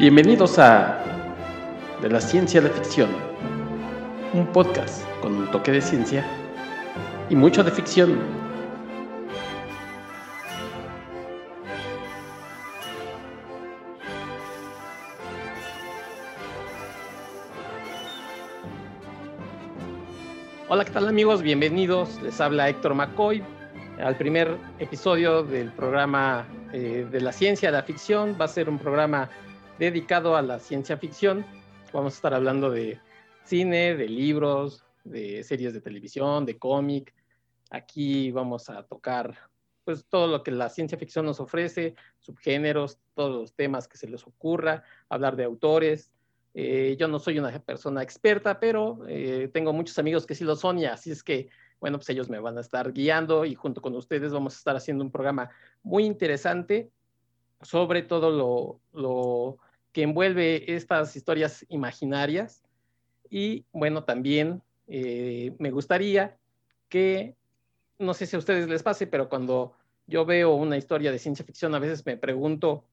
Bienvenidos a De la Ciencia a la Ficción, un podcast con un toque de ciencia y mucho de ficción. Hola, ¿qué tal amigos? Bienvenidos. Les habla Héctor McCoy al primer episodio del programa eh, de la ciencia la ficción. Va a ser un programa dedicado a la ciencia ficción. Vamos a estar hablando de cine, de libros, de series de televisión, de cómic. Aquí vamos a tocar pues todo lo que la ciencia ficción nos ofrece, subgéneros, todos los temas que se les ocurra, hablar de autores. Eh, yo no soy una persona experta, pero eh, tengo muchos amigos que sí lo son y así es que, bueno, pues ellos me van a estar guiando y junto con ustedes vamos a estar haciendo un programa muy interesante sobre todo lo, lo que envuelve estas historias imaginarias. Y bueno, también eh, me gustaría que, no sé si a ustedes les pase, pero cuando yo veo una historia de ciencia ficción, a veces me pregunto,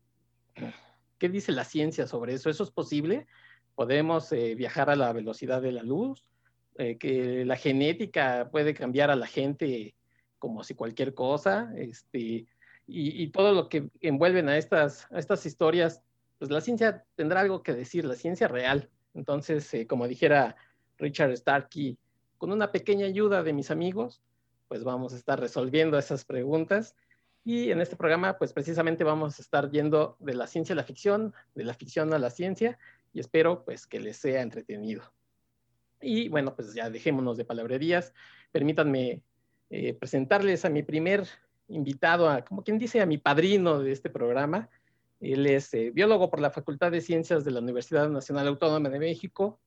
¿qué dice la ciencia sobre eso? ¿Eso es posible? ¿Podemos eh, viajar a la velocidad de la luz? Eh, ¿Que la genética puede cambiar a la gente como si cualquier cosa? Este, y, y, todo lo que envuelven a estas, a estas historias pues la ciencia tendrá algo que decir, la ciencia real. Entonces, eh, como dijera Richard Starkey, con una pequeña ayuda de mis amigos, pues vamos a estar resolviendo esas preguntas. Y en este programa, pues precisamente vamos a estar yendo de la ciencia a la ficción, de la ficción a la ciencia, y espero pues que les sea entretenido. Y bueno, pues ya dejémonos de palabrerías. Permítanme eh, presentarles a mi primer invitado, a, como quien dice, a mi padrino de este programa, él es eh, biólogo por la Facultad de Ciencias de la Universidad Nacional Autónoma de México,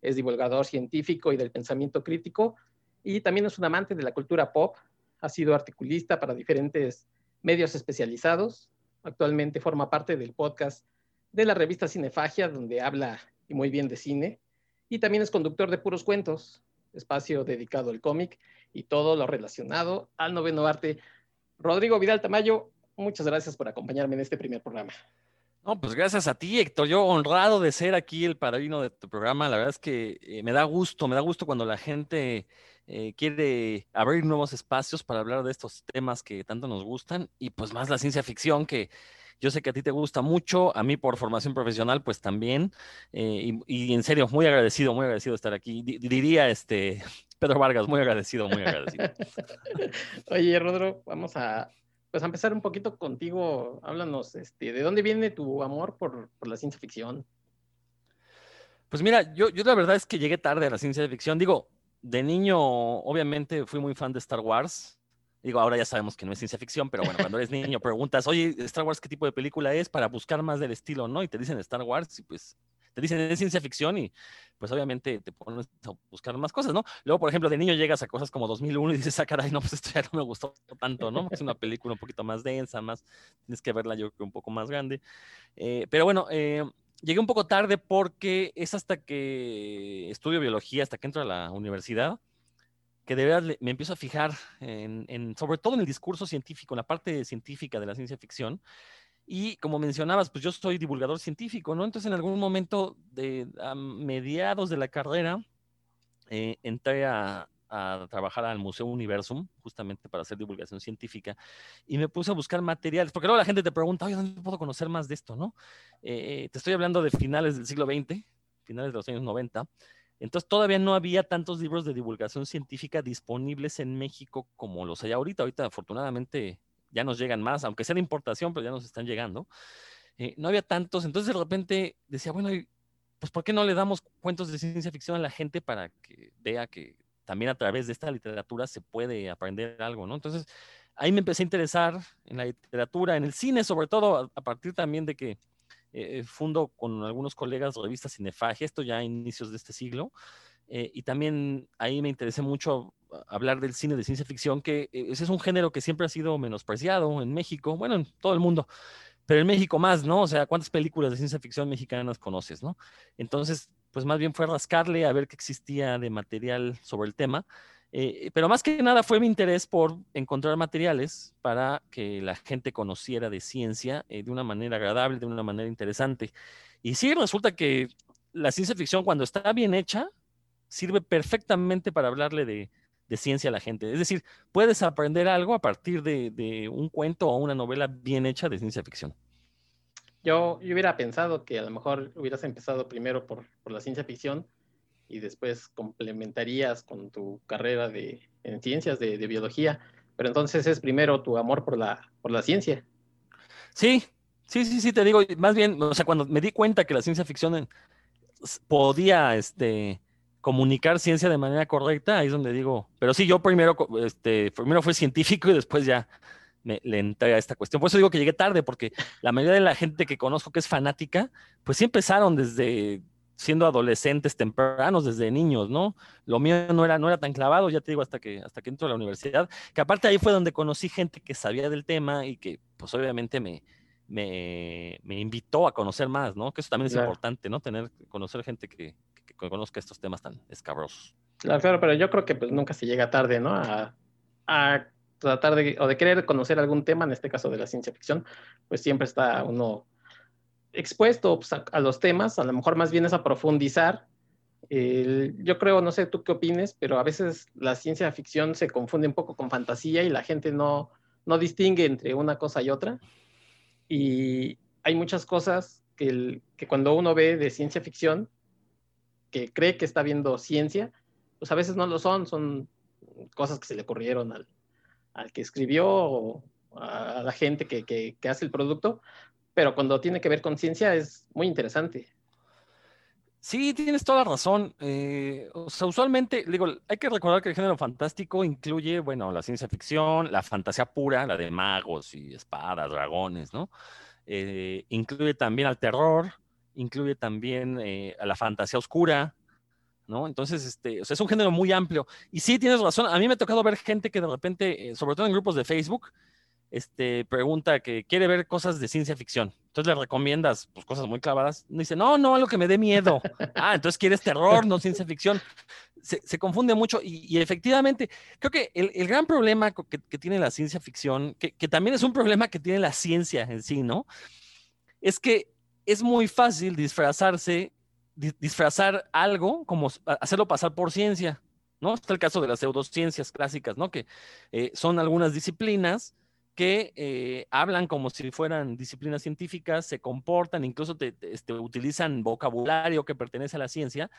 es divulgador científico y del pensamiento crítico, y también es un amante de la cultura pop, ha sido articulista para diferentes medios especializados, actualmente forma parte del podcast de la revista Cinefagia, donde habla muy bien de cine, y también es conductor de Puros Cuentos, espacio dedicado al cómic y todo lo relacionado al noveno arte. Rodrigo Vidal Tamayo, muchas gracias por acompañarme en este primer programa. No, pues gracias a ti, Héctor. Yo honrado de ser aquí el padrino de tu programa. La verdad es que eh, me da gusto, me da gusto cuando la gente eh, quiere abrir nuevos espacios para hablar de estos temas que tanto nos gustan y pues más la ciencia ficción que yo sé que a ti te gusta mucho, a mí por formación profesional pues también. Eh, y, en serio, muy agradecido, muy agradecido de estar aquí. diría este Pedro Vargas, muy agradecido, muy agradecido. Oye, Rodro, vamos a pues a empezar un poquito contigo, háblanos, este, ¿de dónde viene tu amor por, la ciencia ficción? Pues mira, yo, yo la verdad es que llegué tarde a la ciencia ficción. Digo, de niño, obviamente fui muy fan de Star Wars. Digo, ahora ya sabemos que no es ciencia ficción, pero bueno, cuando eres niño preguntas, oye, Star Wars, ¿qué tipo de película es? Para buscar más del estilo, ¿no? Y te dicen Star Wars y pues te dicen es ciencia ficción y pues obviamente te pones a buscar más cosas, ¿no? Luego, por ejemplo, de niño llegas a cosas como 2001 y dices, ah, caray, no, pues esto ya no me gustó tanto, ¿no? Es una película un poquito más densa, más, tienes que verla yo creo un poco más grande. Eh, pero bueno, eh, llegué un poco tarde porque es hasta que estudio biología, hasta que entro a la universidad, que de verdad me empiezo a fijar en, en, sobre todo en el discurso científico, en la parte científica de la ciencia ficción, y como mencionabas, pues yo soy divulgador científico, ¿no? Entonces en algún momento de a mediados de la carrera eh, entré a, trabajar al Museo Universum, justamente para hacer divulgación científica, y me puse a buscar materiales, porque luego la gente te pregunta, oye, ¿dónde puedo conocer más de esto, no? Eh, te estoy hablando de finales del siglo XX, finales de los años 90, entonces todavía no había tantos libros de divulgación científica disponibles en México como los hay ahorita. Ahorita afortunadamente ya nos llegan más, aunque sea de importación, pero ya nos están llegando. Eh, no había tantos, entonces de repente decía, bueno, pues ¿por qué no le damos cuentos de ciencia ficción a la gente para que vea que también a través de esta literatura se puede aprender algo, ¿no? Entonces ahí me empecé a interesar en la literatura, en el cine, sobre todo a, partir también de que eh, eh, fundo con algunos colegas revista Cinefagia, esto ya a inicios de este siglo, y también ahí me interesé mucho hablar del cine de ciencia ficción, que eh, ese es un género que siempre ha sido menospreciado en México, bueno, en todo el mundo, pero en México más, ¿no? O sea, ¿cuántas películas de ciencia ficción mexicanas conoces, no? Entonces, pues más bien fue rascarle a ver qué existía de material sobre el tema. Eh, pero más que nada fue mi interés por encontrar materiales para que la gente conociera de ciencia eh, de una manera agradable, de una manera interesante. Y sí, resulta que la ciencia ficción cuando está bien hecha, sirve perfectamente para hablarle de, ciencia a la gente. Es decir, puedes aprender algo a partir de, un cuento o una novela bien hecha de ciencia ficción. Yo, hubiera pensado que a lo mejor hubieras empezado primero por, por la ciencia ficción y después complementarías con tu carrera de, en ciencias de, biología, pero entonces es primero tu amor por la, por la ciencia. Sí, sí, sí, sí, te digo, más bien, o sea, cuando me di cuenta que la ciencia ficción podía, este, comunicar ciencia de manera correcta, ahí es donde digo, pero sí, yo primero, este, primero fui científico y después ya me, le entré a esta cuestión. Por eso digo que llegué tarde, porque la mayoría de la gente que conozco que es fanática, pues sí empezaron desde siendo adolescentes tempranos, desde niños, ¿no? Lo mío no era, no era tan clavado, ya te digo, hasta que, hasta que entro a la universidad, que aparte ahí fue donde conocí gente que sabía del tema y que pues obviamente me, me, me invitó a conocer más, ¿no? Que eso también es importante, ¿no? Tener, conocer gente que, que, conozca estos temas tan escabrosos. Claro, pero yo creo que pues nunca se llega tarde, ¿no? A, a tratar de, o de querer conocer algún tema, en este caso de la ciencia ficción, pues siempre está uno expuesto pues, a, los temas, a lo mejor más bien es a profundizar. yo creo, no sé tú qué opines, pero a veces la ciencia ficción se confunde un poco con fantasía y la gente no, no distingue entre una cosa y otra. Y hay muchas cosas que, que cuando uno ve de ciencia ficción, que cree que está viendo ciencia, pues a veces no lo son, son cosas que se le ocurrieron al, al que escribió o a la gente que, que, que, hace el producto, pero cuando tiene que ver con ciencia es muy interesante. Sí, tienes toda la razón. Eh, o sea, usualmente, digo, hay que recordar que el género fantástico incluye, bueno, la ciencia ficción, la fantasía pura, la de magos y espadas, dragones, ¿no? Eh, incluye también al terror, incluye también eh, a la fantasía oscura, ¿no? Entonces, este, o sea, es un género muy amplio. Y sí, tienes razón. A mí me ha tocado ver gente que de repente, sobre todo en grupos de Facebook, este, pregunta que quiere ver cosas de ciencia ficción. Entonces le recomiendas pues, cosas muy clavadas. Dice, no, no, algo que me dé miedo. Ah, entonces quieres terror, no ciencia ficción. Se, confunde mucho y, efectivamente, creo que el, gran problema que, tiene la ciencia ficción, que, también es un problema que tiene la ciencia en sí, ¿no? Es que es muy fácil disfrazarse, disfrazar algo como hacerlo pasar por ciencia, ¿no? Está el caso de las pseudociencias clásicas, ¿no? Que eh, son algunas disciplinas que eh, hablan como si fueran disciplinas científicas, se comportan, incluso te, este, utilizan vocabulario que pertenece a la ciencia,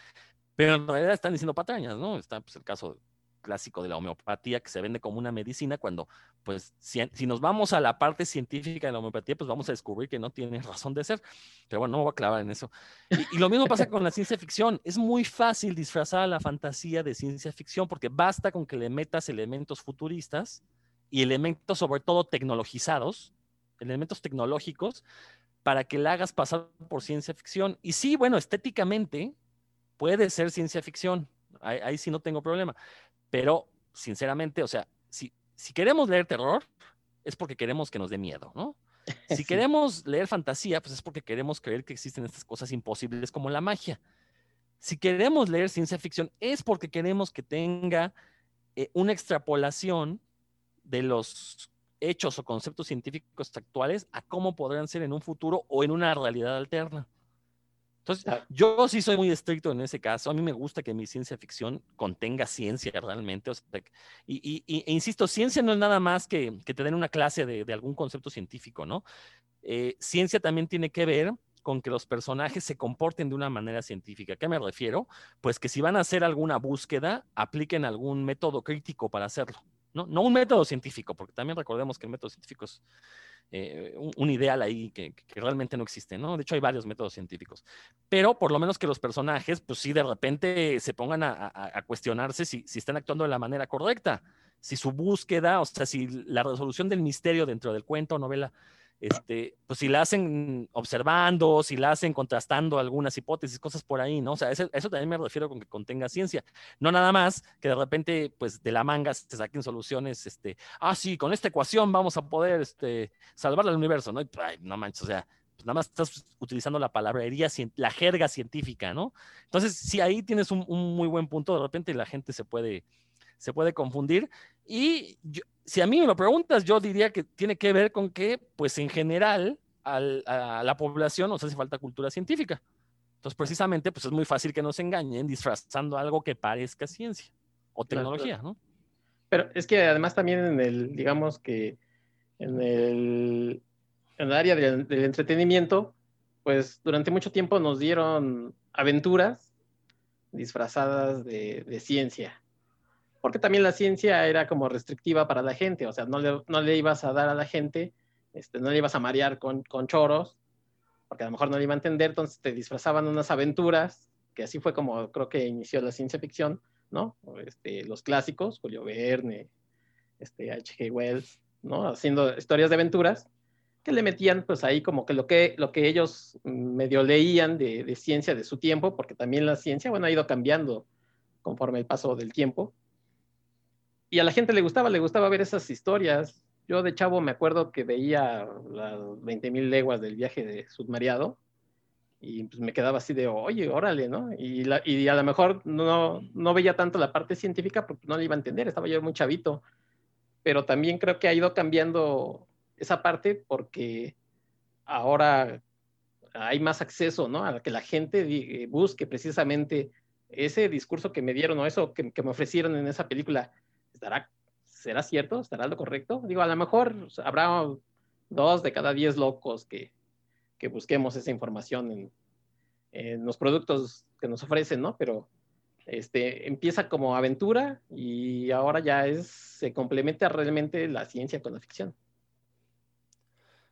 pero en realidad están diciendo patrañas, ¿no? Está pues, el caso clásico de la homeopatía que se vende como una medicina cuando, pues, si, nos vamos a la parte científica de la homeopatía, pues vamos a descubrir que no tiene razón de ser. Pero bueno, no me voy a clavar en eso. Y, lo mismo pasa con la ciencia ficción. Es muy fácil disfrazar a la fantasía de ciencia ficción porque basta con que le metas elementos futuristas y elementos sobre todo tecnologizados, elementos tecnológicos, para que la hagas pasar por ciencia ficción. Y sí, bueno, estéticamente puede ser ciencia ficción, ahí, sí no tengo problema, pero sinceramente, o sea, si, si queremos leer terror, es porque queremos que nos dé miedo, ¿no? Si queremos leer fantasía, pues es porque queremos creer que existen estas cosas imposibles como la magia. Si queremos leer ciencia ficción, es porque queremos que tenga eh, una extrapolación de los hechos o conceptos científicos actuales a cómo podrían ser en un futuro o en una realidad alterna. Entonces, yo sí soy muy estricto en ese caso. A mí me gusta que mi ciencia ficción contenga ciencia realmente. y, e insisto, ciencia no es nada más que, que te den una clase de, algún concepto científico, ¿no? Eh, ciencia también tiene que ver con que los personajes se comporten de una manera científica. ¿A qué me refiero? Pues que si van a hacer alguna búsqueda, apliquen algún método crítico para hacerlo. ¿No? un método científico, porque también recordemos que el método científico es eh, un, ideal ahí que, realmente no existe, ¿no? De hecho, hay varios métodos científicos. Pero por lo menos que los personajes, pues sí, de repente se pongan a, cuestionarse si, si, están actuando de la manera correcta, si su búsqueda, o sea, si la resolución del misterio dentro del cuento o novela este, pues si la hacen observando, si la hacen contrastando algunas hipótesis, cosas por ahí, ¿no? O sea, eso, también me refiero con que contenga ciencia. No nada más que de repente, pues de la manga se saquen soluciones, este, ah, sí, con esta ecuación vamos a poder, este, salvar el universo, ¿no? no manches, o sea, pues nada más estás utilizando la palabrería, la jerga científica, ¿no? Entonces, si ahí tienes un muy buen punto, de repente la gente se puede se puede confundir. Y si a mí me lo preguntas, yo diría que tiene que ver con que, pues en general, a la población nos hace falta cultura científica. Entonces, precisamente, pues es muy fácil que nos engañen disfrazando algo que parezca ciencia o tecnología, ¿no? Pero es que además también en el, digamos que en el, en el área del, entretenimiento, pues durante mucho tiempo nos dieron aventuras disfrazadas de, de, ciencia. Porque también la ciencia era como restrictiva para la gente, o sea, no le, no le ibas a dar a la gente, este, no le ibas a marear con, con choros, porque a lo mejor no le iba a entender, entonces te disfrazaban unas aventuras, que así fue como creo que inició la ciencia ficción, ¿no? Este, los clásicos, Julio Verne, este, H.G. Wells, ¿no? Haciendo historias de aventuras que le metían pues ahí como que lo que, lo que ellos medio leían de, de, ciencia de su tiempo, porque también la ciencia, bueno, ha ido cambiando conforme el paso del tiempo. Y a la gente le gustaba, le gustaba ver esas historias. Yo de chavo me acuerdo que veía las 20.000 leguas del viaje de submariado y pues me quedaba así de, oye, órale, ¿no? Y, la, y a lo mejor no, no veía tanto la parte científica porque no la iba a entender, estaba yo muy chavito, pero también creo que ha ido cambiando esa parte porque ahora hay más acceso, ¿no? A que la gente busque precisamente ese discurso que me dieron o eso que, que me ofrecieron en esa película, ¿estará, ¿será cierto? ¿Estará lo correcto? Digo, a lo mejor habrá dos de cada diez locos que, que busquemos esa información en, en, los productos que nos ofrecen, ¿no? Pero este, empieza como aventura y ahora ya es, se complementa realmente la ciencia con la ficción.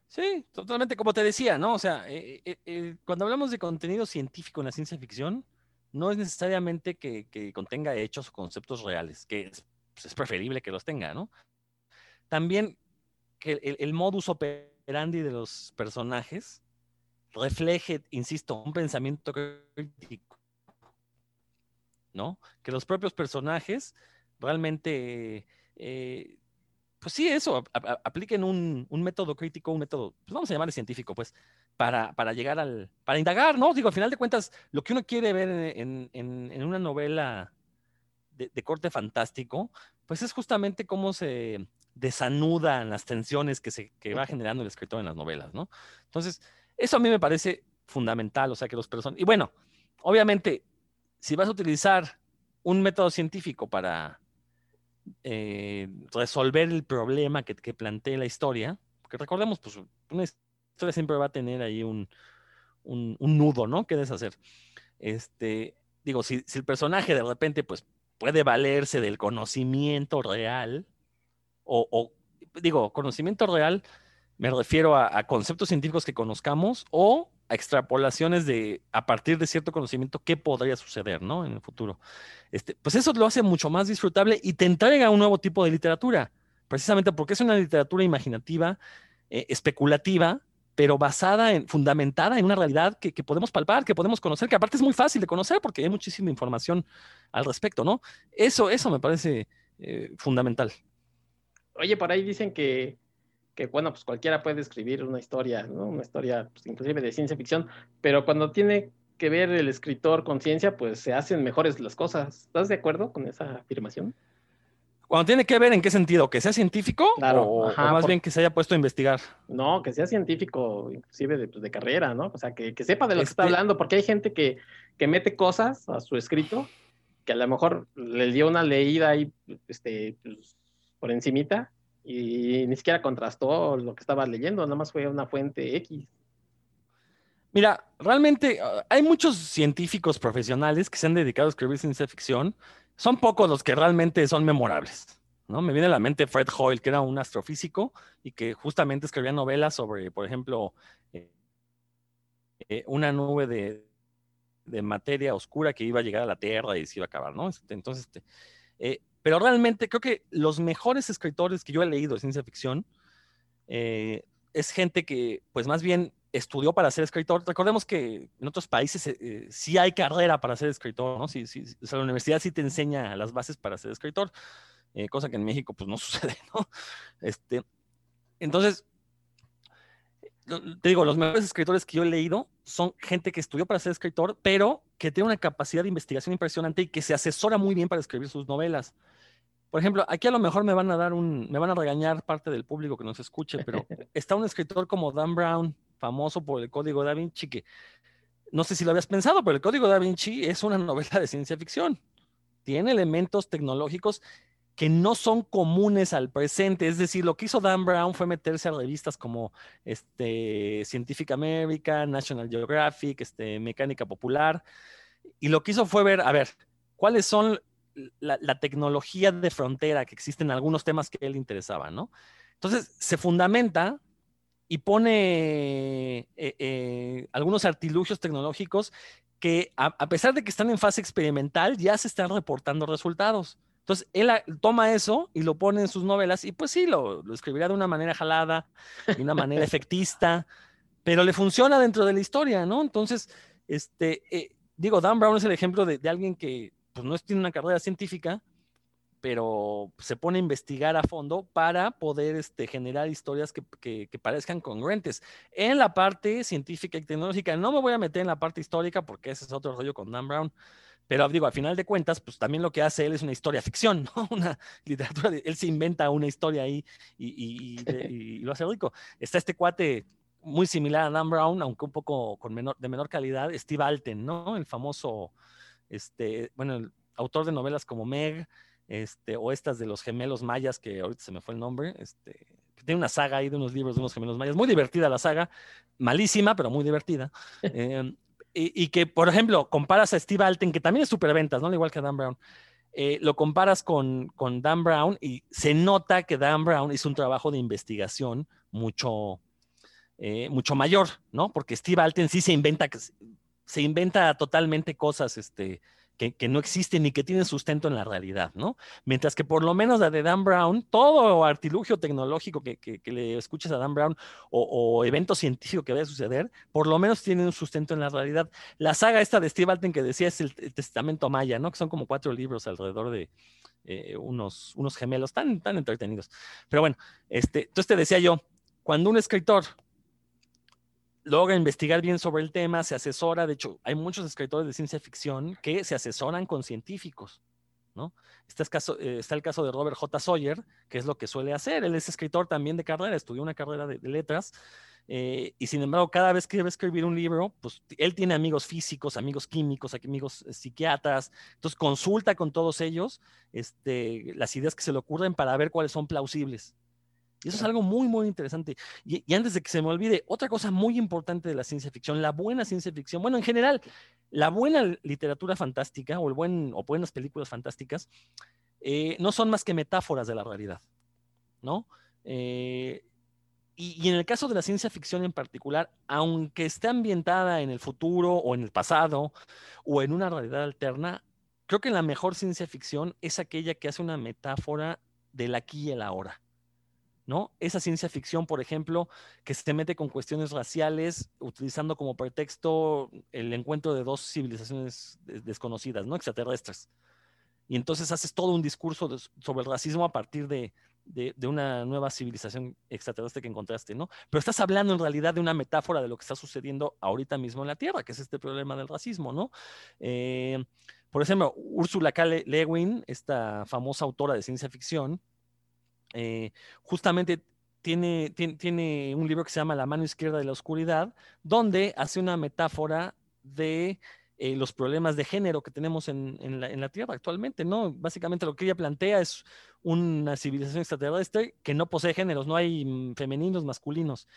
Sí, totalmente, como te decía, ¿no? O sea, eh, eh, eh, cuando hablamos de contenido científico en la ciencia ficción, no es necesariamente que, que contenga hechos o conceptos reales, que es, pues es, preferible que los tenga, ¿no? También que el, modus operandi de los personajes refleje, insisto, un pensamiento crítico, ¿no? Que los propios personajes realmente, eh, pues sí, eso, apliquen un, un, método crítico, un método, pues vamos a llamarle científico, pues, para, para, llegar al, para indagar, ¿no? Digo, al final de cuentas, lo que uno quiere ver en, en una novela de, de, corte fantástico, pues es justamente cómo se desanudan las tensiones que, se, que va generando el escritor en las novelas, ¿no? Entonces, eso a mí me parece fundamental, o sea, que los personas... Y bueno, obviamente, si vas a utilizar un método científico para eh, resolver el problema que, que plantea la historia, porque recordemos, pues una historia siempre va a tener ahí un, un, un nudo, ¿no? Que deshacer. Este, digo, si, si, el personaje de repente, pues, puede valerse del conocimiento real, o, digo, conocimiento real me refiero a, a, conceptos científicos que conozcamos o a extrapolaciones de a partir de cierto conocimiento qué podría suceder, ¿no? En el futuro. Este, pues eso lo hace mucho más disfrutable y te entrega un nuevo tipo de literatura, precisamente porque es una literatura imaginativa, eh, especulativa, pero basada en, fundamentada en una realidad que, que, podemos palpar, que podemos conocer, que aparte es muy fácil de conocer porque hay muchísima información al respecto, ¿no? Eso, eso me parece eh, fundamental. Oye, por ahí dicen que que bueno, pues cualquiera puede escribir una historia, ¿no? Una historia, pues, inclusive de ciencia ficción, pero cuando tiene que ver el escritor con ciencia, pues se hacen mejores las cosas. ¿Estás de acuerdo con esa afirmación? Cuando tiene que ver en qué sentido, que sea científico claro, o, ajá, o más por... bien que se haya puesto a investigar. No, que sea científico, inclusive de, pues, de carrera, ¿no? O sea, que, que sepa de lo este... que está este hablando, porque hay gente que, que mete cosas a su escrito que a lo mejor le dio una leída ahí este, pues, por encimita y ni siquiera contrastó lo que estaba leyendo, nada más fue una fuente X. Mira, realmente uh, hay muchos científicos profesionales que se han dedicado a escribir ciencia ficción. Son pocos los que realmente son memorables. ¿no? Me viene a la mente Fred Hoyle, que era un astrofísico y que justamente escribía novelas sobre, por ejemplo, eh, eh, una nube de, de, materia oscura que iba a llegar a la Tierra y se iba a acabar. ¿no? Entonces, este, eh, pero realmente creo que los mejores escritores que yo he leído de ciencia ficción es gente que, pues más bien estudió para ser escritor. Recordemos que en otros países eh, sí hay carrera para ser escritor, ¿no? Sí, sí, o sea, la universidad sí te enseña las bases para ser escritor, eh, cosa que en México pues no sucede, ¿no? Este, entonces, te digo, los mejores escritores que yo he leído son gente que estudió para ser escritor, pero que tiene una capacidad de investigación impresionante y que se asesora muy bien para escribir sus novelas. por ejemplo, aquí a lo mejor me van a dar un, me van a regañar parte del público que nos escuche, pero está un escritor como Dan Brown, famoso por el Código Da Vinci, que no sé si lo habías pensado, pero el Código Da Vinci es una novela de ciencia ficción. Tiene elementos tecnológicos que no son comunes al presente. Es decir, lo que hizo Dan Brown fue meterse a revistas como este, Scientific American, National Geographic, este, Mecánica Popular, y lo que hizo fue ver, a ver, cuáles son la, tecnología de frontera que existe en algunos temas que él interesaba, ¿no? Entonces, se fundamenta y pone eh, eh, algunos artilugios tecnológicos que, a, pesar de que están en fase experimental, ya se están reportando resultados. Entonces, él toma eso y lo pone en sus novelas y pues sí, lo, escribirá de una manera jalada, de una manera efectista, pero le funciona dentro de la historia, ¿no? Entonces, este, eh, digo, Dan Brown es el ejemplo de, de alguien que pues no tiene una carrera científica, pero se pone a investigar a fondo para poder este, generar historias que, parezcan congruentes. En la parte científica y tecnológica, no me voy a meter en la parte histórica porque ese es otro rollo con Dan Brown, pero digo, al final de cuentas, pues también lo que hace él es una historia ficción, ¿no? Una literatura, él se inventa una historia ahí y, lo hace rico. Está este cuate muy similar a Dan Brown, aunque un poco con menor, de menor calidad, Steve Alten, ¿no? El famoso este, bueno, el autor de novelas como Meg, este, o estas de los gemelos mayas, que ahorita se me fue el nombre, este, tiene una saga ahí de unos libros de unos gemelos mayas, muy divertida la saga, malísima, pero muy divertida. Em, y, que, por ejemplo, comparas a Steve Alten, que también es superventas, ¿no? Igual que Dan Brown. Eh, lo comparas con, con, Dan Brown y se nota que Dan Brown hizo un trabajo de investigación mucho, eh, mucho mayor, ¿no? Porque Steve Alten sí se inventa, se inventa totalmente cosas este, que, no existen ni que tienen sustento en la realidad, ¿no? Mientras que por lo menos la de Dan Brown, todo artilugio tecnológico que, le escuches a Dan Brown o, evento científico que vaya a suceder, por lo menos tiene un sustento en la realidad. La saga esta de Steve Alten que decía es el, Testamento Maya, ¿no? Que son como cuatro libros alrededor de eh, unos, unos gemelos tan, tan entretenidos. Pero bueno, este, entonces te decía yo, cuando un escritor logra investigar bien sobre el tema, se asesora, de hecho, hay muchos escritores de ciencia ficción que se asesoran con científicos, ¿no? Este eh, está el caso de Robert J. Sawyer, que es lo que suele hacer, él es escritor también de carrera, estudió una carrera de, letras, eh, y sin embargo, cada vez que debe escribir un libro, pues él tiene amigos físicos, amigos químicos, amigos eh, psiquiatras, entonces consulta con todos ellos este, las ideas que se le ocurren para ver cuáles son plausibles. Y eso es algo muy, muy interesante. Y, antes de que se me olvide, otra cosa muy importante de la ciencia ficción, la buena ciencia ficción, bueno, en general, la buena literatura fantástica o, el buen, o buenas películas fantásticas eh, no son más que metáforas de la realidad, ¿no? Eh, y, en el caso de la ciencia ficción en particular, aunque esté ambientada en el futuro o en el pasado o en una realidad alterna, creo que la mejor ciencia ficción es aquella que hace una metáfora del aquí y el ahora. ¿No? Esa ciencia ficción, por ejemplo, que se mete con cuestiones raciales, utilizando como pretexto el encuentro de dos civilizaciones desconocidas, ¿no? Extraterrestres. Y entonces haces todo un discurso sobre el racismo a partir de, una nueva civilización extraterrestre que encontraste, ¿no? Pero estás hablando en realidad de una metáfora de lo que está sucediendo ahorita mismo en la Tierra, que es este problema del racismo, ¿no? Eh, por ejemplo, Ursula K. Le Lewin, esta famosa autora de ciencia ficción, eh, justamente tiene, tiene, un libro que se llama La mano izquierda de la oscuridad, donde hace una metáfora de eh, los problemas de género que tenemos en, la, Tierra actualmente, ¿no? Básicamente lo que ella plantea es una civilización extraterrestre que no posee géneros, no hay mm, femeninos, masculinos.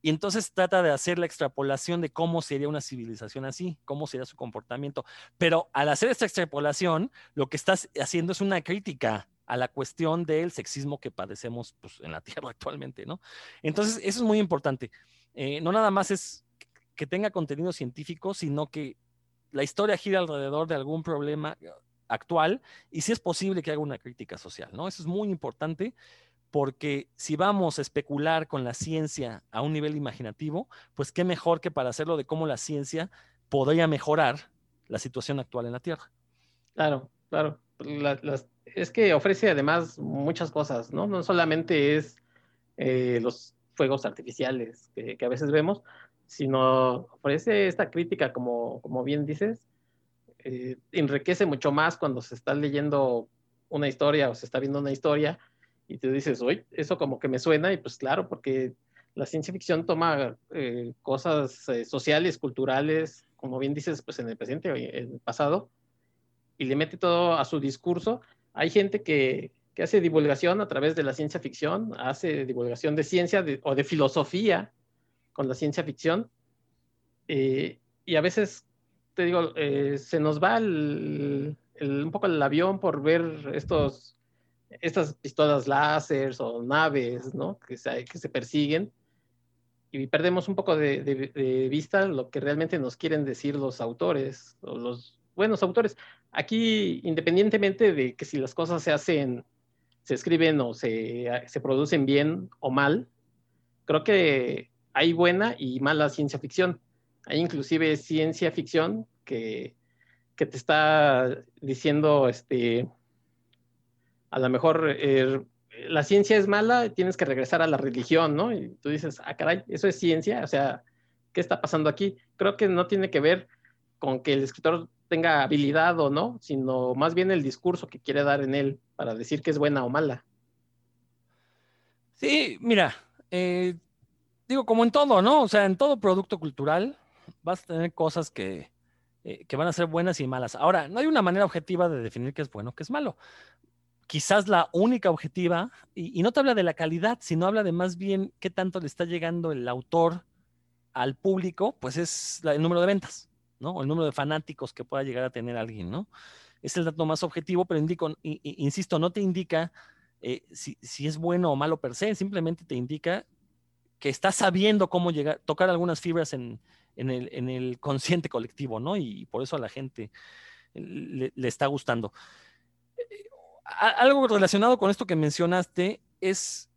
Y entonces trata de hacer la extrapolación de cómo sería una civilización así, cómo sería su comportamiento. Pero al hacer esta extrapolación, lo que estás haciendo es una crítica a la cuestión del sexismo que padecemos pues, en la Tierra actualmente, ¿no? Entonces, eso es muy importante. Eh, no nada más es que tenga contenido científico, sino que la historia gira alrededor de algún problema eh, actual y si es posible que haga una crítica social, ¿no? Eso es muy importante porque si vamos a especular con la ciencia a un nivel imaginativo, pues qué mejor que para hacerlo de cómo la ciencia podría mejorar la situación actual en la Tierra. Claro, claro. las, es que ofrece además muchas cosas, ¿no? No solamente es eh, los fuegos artificiales que, a veces vemos, sino ofrece esta crítica, como, como bien dices, eh, enriquece mucho más cuando se está leyendo una historia o se está viendo una historia y tú dices, oye, eso como que me suena y pues claro, porque la ciencia ficción toma eh, cosas eh, sociales, culturales, como bien dices, pues en el presente o en el pasado, y le mete todo a su discurso. Hay gente que, hace divulgación a través de la ciencia ficción, hace divulgación de ciencia o de filosofía con la ciencia ficción, eh, y a veces, te digo, se nos va un poco el avión por ver estos estas pistolas láser o naves, ¿no? Que se, que se persiguen y perdemos un poco de, vista lo que realmente nos quieren decir los autores o los buenos autores. Aquí, independientemente de que si las cosas se hacen, se escriben o se, se producen bien o mal, creo que hay buena y mala ciencia ficción. Hay inclusive ciencia ficción que, que te está diciendo, este, a lo mejor eh, la ciencia es mala, tienes que regresar a la religión, ¿no? Y tú dices, ah, caray, eso es ciencia, o sea, ¿qué está pasando aquí? Creo que no tiene que ver con que el escritor tenga habilidad o no, sino más bien el discurso que quiere dar en él para decir que es buena o mala. Sí, mira, eh, digo, como en todo, ¿no? O sea, en todo producto cultural vas a tener cosas que, eh, que van a ser buenas y malas. Ahora, no hay una manera objetiva de definir qué es bueno, qué es malo quizás la única objetiva, y, no te habla de la calidad, sino habla de más bien qué tanto le está llegando el autor al público, pues es el número de ventas, O el número de fanáticos que pueda llegar a tener alguien, ¿no? Es el dato más objetivo, pero indico, insisto, no te indica eh, si, es bueno o malo per se, simplemente te indica que está sabiendo cómo llegar, tocar algunas fibras en, el, consciente colectivo, ¿no? Y por eso a la gente le, le está gustando algo relacionado con esto que mencionaste es,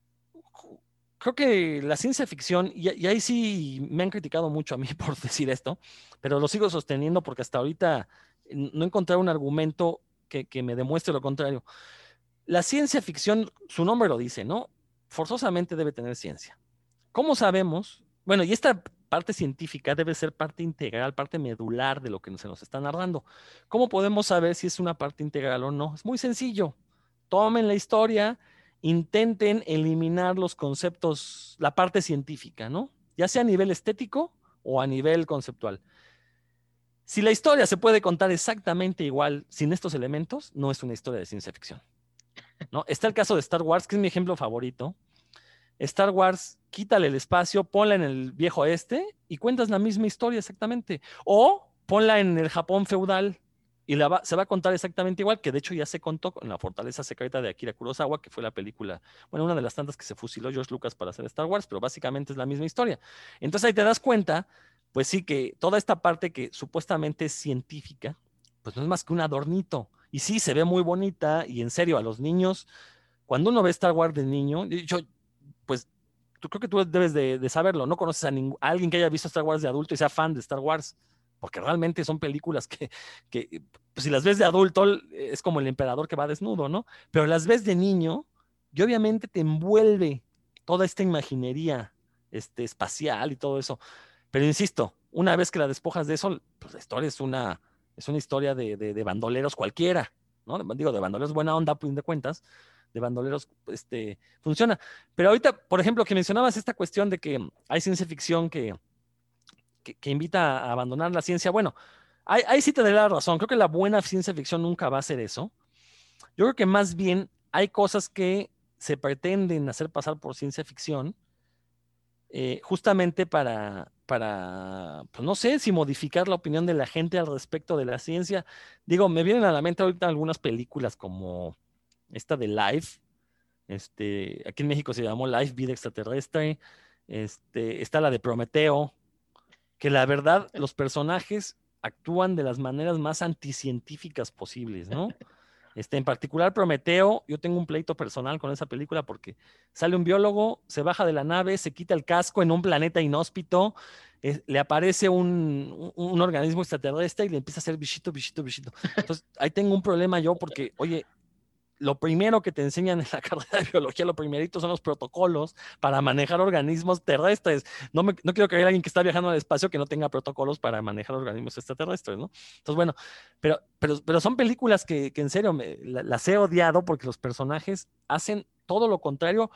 creo que la ciencia ficción, y, ahí sí me han criticado mucho a mí por decir esto, pero lo sigo sosteniendo porque hasta ahorita no he encontrado un argumento que, que me demuestre lo contrario. La ciencia ficción, su nombre lo dice, ¿no? Forzosamente debe tener ciencia. ¿Cómo sabemos? Bueno, y esta parte científica debe ser parte integral, parte medular de lo que se nos está narrando. ¿Cómo podemos saber si es una parte integral o no? Es muy sencillo tomen la historia, intenten eliminar los conceptos, la parte científica, ¿no? Ya sea a nivel estético o a nivel conceptual. Si la historia se puede contar exactamente igual sin estos elementos, no es una historia de ciencia ficción. ¿no? Está el caso de Star Wars, que es mi ejemplo favorito. Star Wars, quítale el espacio, ponla en el viejo este y cuentas la misma historia exactamente. O ponla en el Japón feudal y se va a contar exactamente igual, que de hecho ya se contó con la fortaleza secreta de Akira Kurosawa, que fue la película, bueno, una de las tantas que se fusiló George Lucas para hacer Star Wars, pero básicamente es la misma historia. Entonces ahí te das cuenta, pues sí, que toda esta parte que supuestamente es científica, pues no es más que un adornito. Y sí, se ve muy bonita y en serio, a los niños, cuando uno ve Star Wars de niño, yo, pues tú creo que tú debes de, saberlo, no conoces a, a alguien que haya visto Star Wars de adulto y sea fan de Star Wars porque realmente son películas que, pues, si las ves de adulto es como el emperador que va desnudo, ¿no? Pero las ves de niño y obviamente te envuelve toda esta imaginería este, espacial y todo eso. Pero insisto, una vez que la despojas de eso, pues la historia es una, es una historia de, bandoleros cualquiera, ¿no? Digo, de bandoleros buena onda, pues de cuentas, de bandoleros, este, funciona. Pero ahorita, por ejemplo, que mencionabas esta cuestión de que hay ciencia ficción que, que, invita a abandonar la ciencia. Bueno, ahí, sí te doy la razón. Creo que la buena ciencia ficción nunca va a ser eso. Yo creo que más bien hay cosas que se pretenden hacer pasar por ciencia ficción eh, justamente para, para, pues no sé si modificar la opinión de la gente al respecto de la ciencia. Digo, me vienen a la mente ahorita algunas películas como esta de Life. Este, aquí en México se llamó Life, Vida Extraterrestre. Este, está la de Prometeo, que la verdad los personajes actúan de las maneras más anticientíficas posibles, ¿no? Este, en particular, Prometeo, yo tengo un pleito personal con esa película porque sale un biólogo, se baja de la nave, se quita el casco en un planeta inhóspito, le aparece un, un, organismo extraterrestre y le empieza a hacer bichito, bichito, bichito. Entonces, ahí tengo un problema yo porque, oye, lo primero que te enseñan en la carrera de biología, lo primerito son los protocolos para manejar organismos terrestres. No, me, no quiero creer a alguien que está viajando al espacio que no tenga protocolos para manejar organismos extraterrestres, ¿no? Entonces, bueno, pero, pero, pero son películas que, que en serio me, las he odiado porque los personajes hacen todo lo contrario,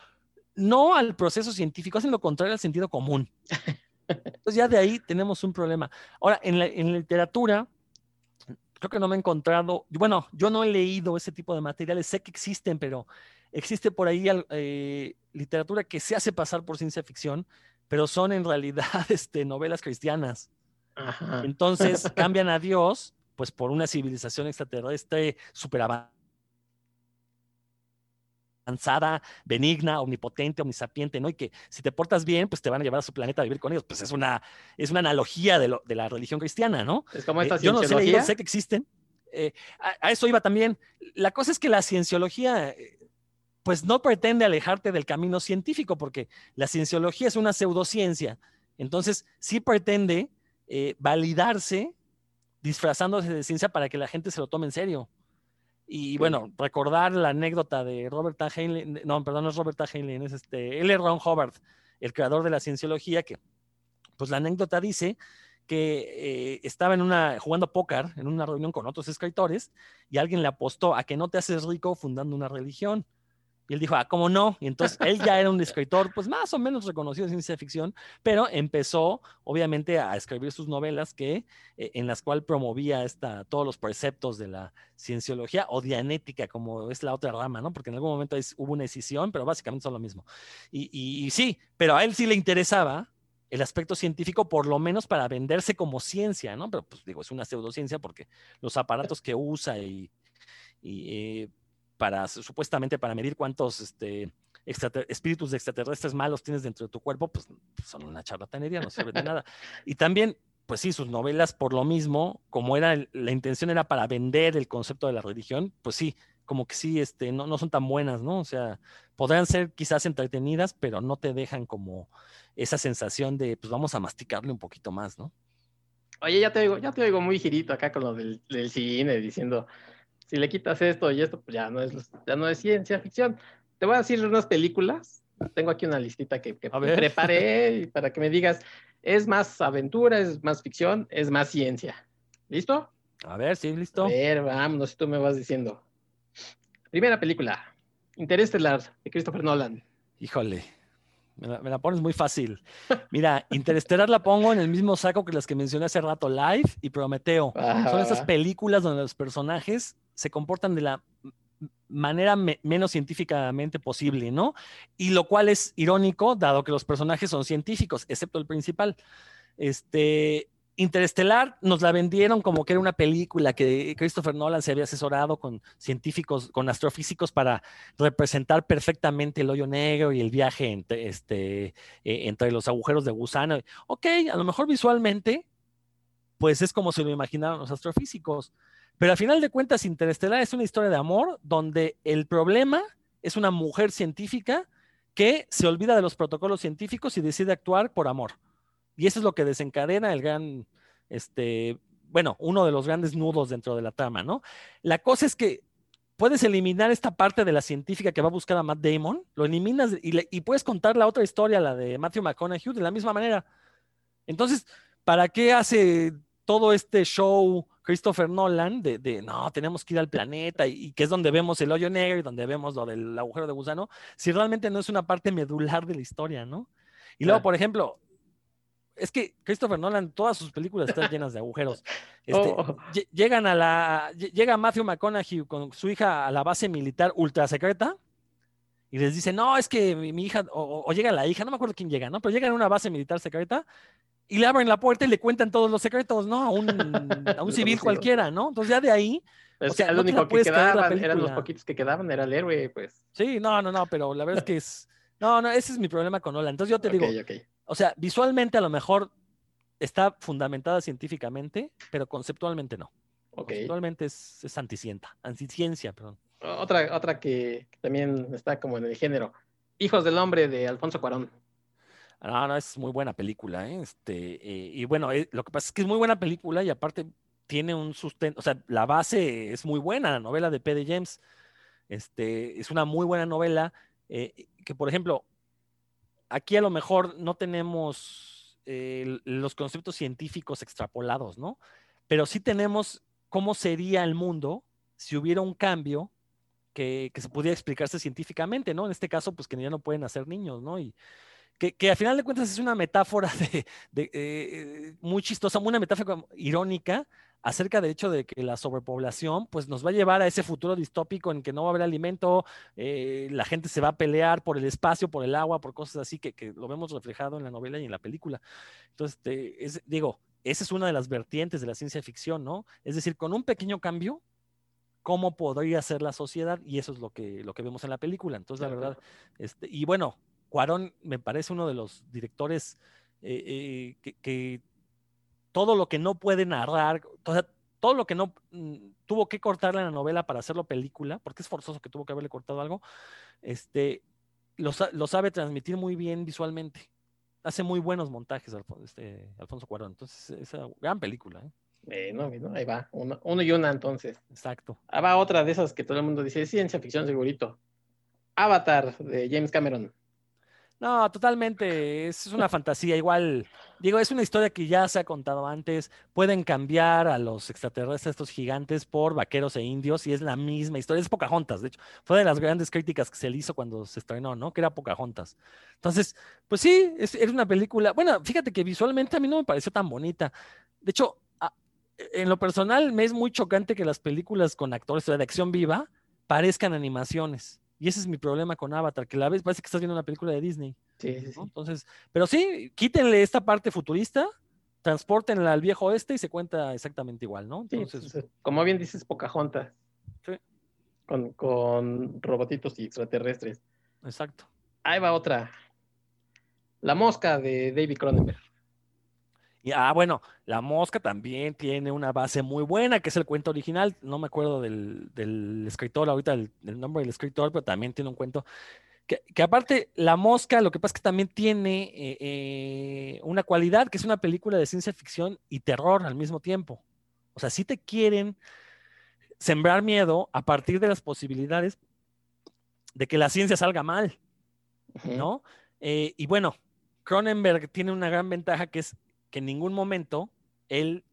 no al proceso científico, hacen lo contrario al sentido común. Entonces ya de ahí tenemos un problema. Ahora, en la, en literatura, creo que no me he encontrado, bueno, yo no he leído ese tipo de materiales, sé que existen, pero existe por ahí eh, literatura que se hace pasar por ciencia ficción, pero son en realidad este, novelas cristianas. Entonces cambian a Dios, pues por una civilización extraterrestre súper avanzada avanzada, benigna, omnipotente, omnisapiente, ¿no? Y que si te portas bien, pues te van a llevar a su planeta a vivir con ellos. Pues es una, es una analogía de, lo, de la religión cristiana, ¿no? Es como esta eh, Yo no sé, sé que existen. Eh, a, eso iba también. La cosa es que la cienciología, eh, pues no pretende alejarte del camino científico, porque la cienciología es una pseudociencia. Entonces, sí pretende validarse disfrazándose de ciencia para que la gente se lo tome en serio. Y bueno, recordar la anécdota de Robert A. Heinlein, no, perdón, no es Robert A. Heinlein, es este L. Ron Hubbard, el creador de la cienciología, que pues la anécdota dice que eh, estaba en una, jugando póker en una reunión con otros escritores y alguien le apostó a que no te haces rico fundando una religión. Y él dijo, ah, ¿cómo no? Y entonces él ya era un escritor, pues más o menos reconocido de ciencia ficción, pero empezó, obviamente, a escribir sus novelas que, eh, en las cuales promovía esta, todos los preceptos de la cienciología o dianética, como es la otra rama, ¿no? Porque en algún momento hubo una decisión, pero básicamente son lo mismo. Y, y sí, pero a él sí le interesaba el aspecto científico, por lo menos para venderse como ciencia, ¿no? Pero pues digo, es una pseudociencia porque los aparatos que usa y, eh, para supuestamente para medir cuántos este, espíritus extraterrestres malos tienes dentro de tu cuerpo, pues son una charlatanería, no sirve de nada. Y también, pues sí, sus novelas por lo mismo, como era la intención era para vender el concepto de la religión, pues sí, como que sí, este, no, no son tan buenas, ¿no? O sea, podrían ser quizás entretenidas, pero no te dejan como esa sensación de, pues vamos a masticarle un poquito más, ¿no? Oye, ya te oigo, ya te oigo muy girito acá con lo del cine, diciendo, si le quitas esto y esto, pues ya no es, ya no es ciencia ficción. Te voy a decir unas películas. Tengo aquí una listita que, preparé para que me digas, ¿es más aventura, es más ficción, es más ciencia? ¿Listo? A ver, sí, listo. A ver, vámonos, tú me vas diciendo. Primera película, Interestelar, de Christopher Nolan. Híjole, me la, pones muy fácil. Mira, Interestelar la pongo en el mismo saco que las que mencioné hace rato, Live y Prometeo. Son esas películas donde los personajes se comportan de la manera menos científicamente posible, ¿no? Y lo cual es irónico, dado que los personajes son científicos, excepto el principal. Este, Interestelar nos la vendieron como que era una película que Christopher Nolan se había asesorado con científicos, con astrofísicos para representar perfectamente el hoyo negro y el viaje entre, este, eh, entre los agujeros de gusano. Ok, a lo mejor visualmente, pues es como se lo imaginaron los astrofísicos. Pero al final de cuentas, Interestelar es una historia de amor donde el problema es una mujer científica que se olvida de los protocolos científicos y decide actuar por amor. Y eso es lo que desencadena el gran, este, bueno, uno de los grandes nudos dentro de la trama, ¿no? La cosa es que puedes eliminar esta parte de la científica que va a buscar a Matt Damon, lo eliminas y, y puedes contar la otra historia, la de Matthew McConaughey, de la misma manera. Entonces, ¿para qué hace todo este show Christopher Nolan de, no, tenemos que ir al planeta y, que es donde vemos el hoyo negro y donde vemos lo del agujero de gusano, si realmente no es una parte medular de la historia, ¿no? Y luego, por ejemplo, es que Christopher Nolan, todas sus películas están llenas de agujeros. Este, oh. Llegan a la, llega Matthew McConaughey con su hija a la base militar ultra secreta y les dice, no, es que mi, hija, o, o, llega la hija, no me acuerdo quién llega, ¿no? Pero llegan a una base militar secreta y le abren la puerta y le cuentan todos los secretos, ¿no? A un, a un civil cualquiera, ¿no? Entonces ya de ahí... o sea, único que quedaban, eran los poquitos que quedaban, era el héroe, pues. Sí, no, no, no, pero la verdad es que es... No, no, ese es mi problema con Nolan. Entonces yo te digo, o sea, visualmente a lo mejor está fundamentada científicamente, pero conceptualmente no. Conceptualmente es, es anticiencia, anticiencia, perdón. Otra, otra que también está como en el género. Hijos del Hombre de Alfonso Cuarón. No, no, es muy buena película, ¿eh? Este, eh, y bueno, eh, lo que pasa es que es muy buena película y aparte tiene un sustento, o sea, la base es muy buena, la novela de P. de James. Este, es una muy buena novela que, por ejemplo, aquí a lo mejor no tenemos los conceptos científicos extrapolados, ¿no? Pero sí tenemos cómo sería el mundo si hubiera un cambio que, se pudiera explicarse científicamente, ¿no? En este caso, pues que ya no pueden hacer niños, ¿no? Y que, que a final de cuentas es una metáfora de, eh, muy chistosa, una metáfora irónica acerca del hecho de que la sobrepoblación pues nos va a llevar a ese futuro distópico en que no va a haber alimento, eh, la gente se va a pelear por el espacio, por el agua, por cosas así que, lo vemos reflejado en la novela y en la película. Entonces, este, digo, esa es una de las vertientes de la ciencia ficción, ¿no? Es decir, con un pequeño cambio, ¿cómo podría ser la sociedad? Y eso es lo que, lo que vemos en la película. Entonces, la verdad, este, y bueno, Cuarón me parece uno de los directores eh, eh, que todo lo que no puede narrar, todo lo que no mm, tuvo que cortarle en la novela para hacerlo película, porque es forzoso que tuvo que haberle cortado algo, este, lo, sabe transmitir muy bien visualmente. Hace muy buenos montajes este, Alfonso Cuarón. Entonces, es una gran película. ¿eh? Ahí va, uno, y una entonces. Exacto. Ahí va otra de esas que todo el mundo dice, ciencia ficción segurito. Avatar de James Cameron. No, totalmente. Es una fantasía. Igual, digo, es una historia que ya se ha contado antes. Pueden cambiar a los extraterrestres, estos gigantes, por vaqueros e indios, y es la misma historia. Es Pocahontas, de hecho. Fue de las grandes críticas que se le hizo cuando se estrenó, ¿no? Que era Pocahontas. Entonces, pues sí, es, una película. Bueno, fíjate que visualmente a mí no me pareció tan bonita. De hecho, en lo personal, me es muy chocante que las películas con actores de acción viva parezcan animaciones. Y ese es mi problema con Avatar, que la vez parece que estás viendo una película de Disney. Sí, sí, sí. Entonces, pero sí, quítenle esta parte futurista, transportenla al viejo oeste y se cuenta exactamente igual, ¿no? Entonces, como bien dices, Pocahontas. Sí. Con, con robotitos y extraterrestres. Exacto. Ahí va otra. La mosca de David Cronenberg. Y, ah, bueno, La Mosca también tiene una base muy buena, que es el cuento original. No me acuerdo del, escritor, ahorita el, nombre del escritor, pero también tiene un cuento. Que, aparte, La Mosca, lo que pasa es que también tiene eh, eh, una cualidad, que es una película de ciencia ficción y terror al mismo tiempo. O sea, si te quieren sembrar miedo a partir de las posibilidades de que la ciencia salga mal, ¿no? Eh, y bueno, Cronenberg tiene una gran ventaja que es que en ningún momento él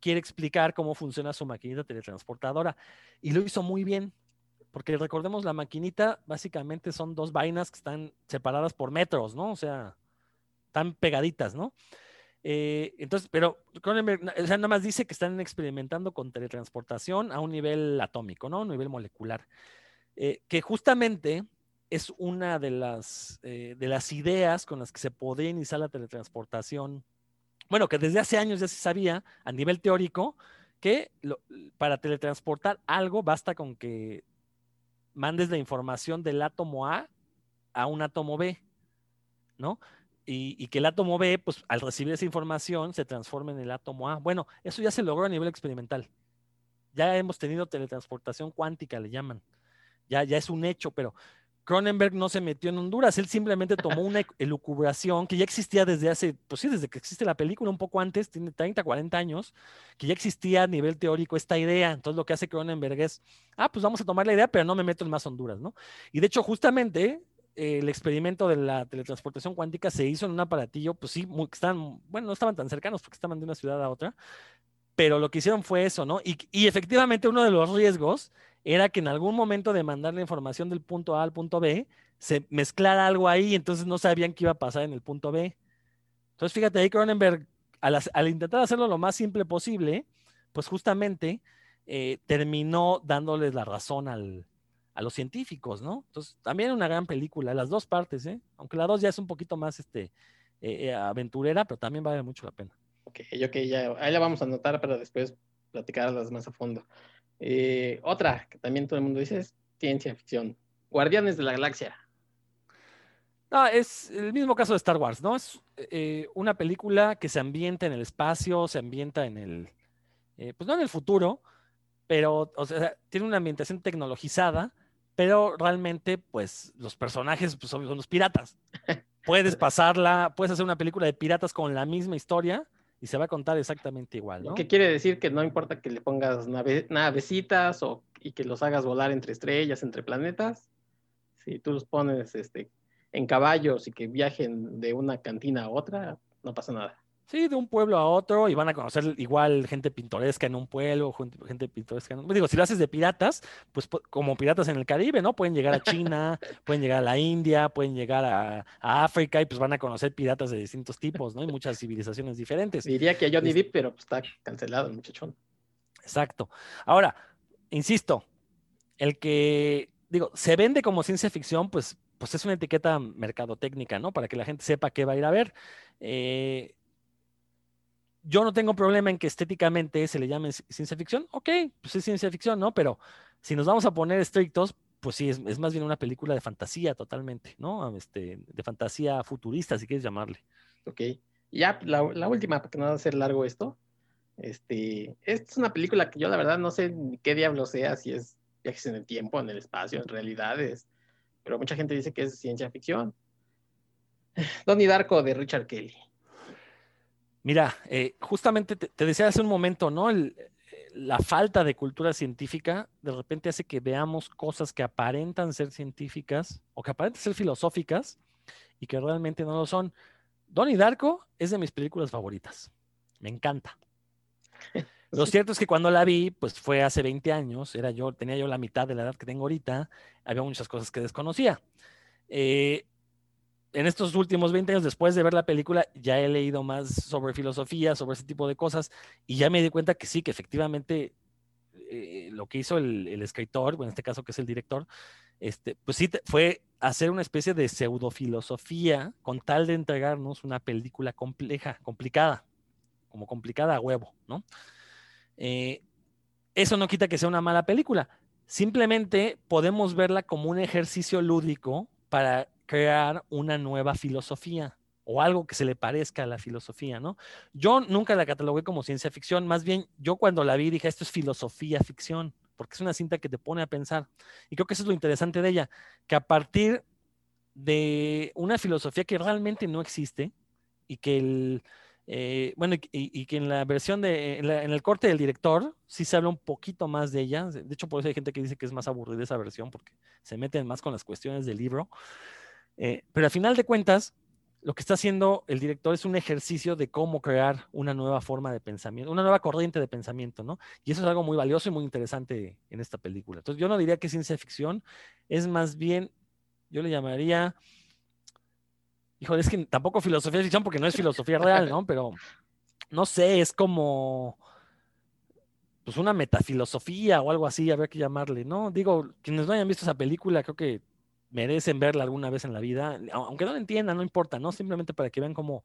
quiere explicar cómo funciona su maquinita teletransportadora. Y lo hizo muy bien, porque recordemos, la maquinita básicamente son dos vainas que están separadas por metros, ¿no? O sea, están pegaditas, ¿no? Eh, entonces, pero Cronenberg, nada más dice que están experimentando con teletransportación a un nivel atómico, ¿no? A un nivel molecular. Eh, que justamente es una de las, eh, de las ideas con las que se podría iniciar la teletransportación bueno, que desde hace años ya se sabía a nivel teórico que para teletransportar algo basta con que mandes la información del átomo A a un átomo B, ¿no? Y, que el átomo B, pues al recibir esa información, se transforme en el átomo A. Bueno, eso ya se logró a nivel experimental. Ya hemos tenido teletransportación cuántica, le llaman. Ya, ya es un hecho, pero Cronenberg no se metió en Honduras, él simplemente tomó una elucubración que ya existía desde hace, pues sí, desde que existe la película, un poco antes, tiene 30, 40 años, que ya existía a nivel teórico esta idea. Entonces lo que hace Cronenberg es, ah, pues vamos a tomar la idea, pero no me meto en más Honduras, ¿no? Y de hecho, justamente el experimento de la teletransportación cuántica se hizo en un aparatillo, pues sí, muy, están, bueno, no estaban tan cercanos porque estaban de una ciudad a otra, pero lo que hicieron fue eso, ¿no? Y, y efectivamente uno de los riesgos era que en algún momento de mandar la información del punto A al punto B, se mezclara algo ahí, entonces no sabían qué iba a pasar en el punto B. Entonces, fíjate, ahí Cronenberg, al, intentar hacerlo lo más simple posible, pues justamente eh, terminó dándoles la razón a los científicos, ¿no? Entonces, también una gran película, las dos partes, ¿eh? Aunque la dos ya es un poquito más este, eh, aventurera, pero también vale mucho la pena. Ok, ok, ya, ahí la vamos a anotar para después platicarlas más a fondo. Eh, otra que también todo el mundo dice es ciencia ficción. Guardianes de la Galaxia. No, es el mismo caso de Star Wars, ¿no? Es eh, una película que se ambienta en el espacio, se ambienta en el, eh, pues no en el futuro, pero, o sea, tiene una ambientación tecnologizada, pero realmente, pues, los personajes pues, son los piratas. Puedes pasarla, puedes hacer una película de piratas con la misma historia y se va a contar exactamente igual, ¿no? ¿Qué quiere decir que no importa que le pongas navecitas o, y que los hagas volar entre estrellas, entre planetas, si tú los pones este, en caballos y que viajen de una cantina a otra, no pasa nada. Sí, de un pueblo a otro y van a conocer igual gente pintoresca en un pueblo, gente, pintoresca en un... Digo, si lo haces de piratas, pues como piratas en el Caribe, ¿no? Pueden llegar a China, pueden llegar a la India, pueden llegar a, África y pues van a conocer piratas de distintos tipos, ¿no? Y muchas civilizaciones diferentes. Diría que a Johnny Depp, pero pues, está cancelado el muchachón. Exacto. Ahora, insisto, el que, digo, se vende como ciencia ficción, pues, pues es una etiqueta mercadotécnica, ¿no? Para que la gente sepa qué va a ir a ver. Eh, yo no tengo problema en que estéticamente se le llame ciencia ficción. Ok, pues es ciencia ficción, ¿no? Pero si nos vamos a poner estrictos, pues sí, es, más bien una película de fantasía totalmente, ¿no? Este, de fantasía futurista, si quieres llamarle. Ok. Ya, la, última, para que no va a ser largo esto. Este, esta es una película que yo la verdad no sé qué diablo sea, si es viajes en el tiempo, en el espacio, en realidades, pero mucha gente dice que es ciencia ficción. Donnie Darko de Richard Kelly. Mira, eh, justamente te, decía hace un momento, ¿no? la falta de cultura científica de repente hace que veamos cosas que aparentan ser científicas o que aparentan ser filosóficas y que realmente no lo son. Donnie Darko es de mis películas favoritas. Me encanta. Lo cierto es que cuando la vi, pues fue hace 20 años, era yo, tenía yo la mitad de la edad que tengo ahorita, había muchas cosas que desconocía. Eh, en estos últimos 20 años, después de ver la película, ya he leído más sobre filosofía, sobre ese tipo de cosas, y ya me di cuenta que sí, que efectivamente eh, lo que hizo el, escritor, bueno, en este caso que es el director, este, pues sí, fue hacer una especie de pseudofilosofía con tal de entregarnos una película compleja, complicada, como complicada a huevo, ¿no? Eh, eso no quita que sea una mala película, simplemente podemos verla como un ejercicio lúdico para crear una nueva filosofía o algo que se le parezca a la filosofía, ¿no? Yo nunca la catalogué como ciencia ficción, más bien yo cuando la vi dije, esto es filosofía ficción, porque es una cinta que te pone a pensar. Y creo que eso es lo interesante de ella, que a partir de una filosofía que realmente no existe y que el, eh, bueno, y, que en la versión de, en, el corte del director, sí se habla un poquito más de ella. De hecho, por eso hay gente que dice que es más aburrida esa versión, porque se meten más con las cuestiones del libro. Eh, pero al final de cuentas, lo que está haciendo el director es un ejercicio de cómo crear una nueva forma de pensamiento, una nueva corriente de pensamiento, ¿no? Y eso es algo muy valioso y muy interesante en esta película. Entonces, yo no diría que es ciencia ficción, es más bien, yo le llamaría, híjole, es que tampoco filosofía ficción porque no es filosofía real, ¿no? Pero, no sé, es como, pues una metafilosofía o algo así, habría que llamarle, ¿no? Digo, quienes no hayan visto esa película, creo que merecen verla alguna vez en la vida, aunque no la entiendan, no importa, ¿no? Simplemente para que vean cómo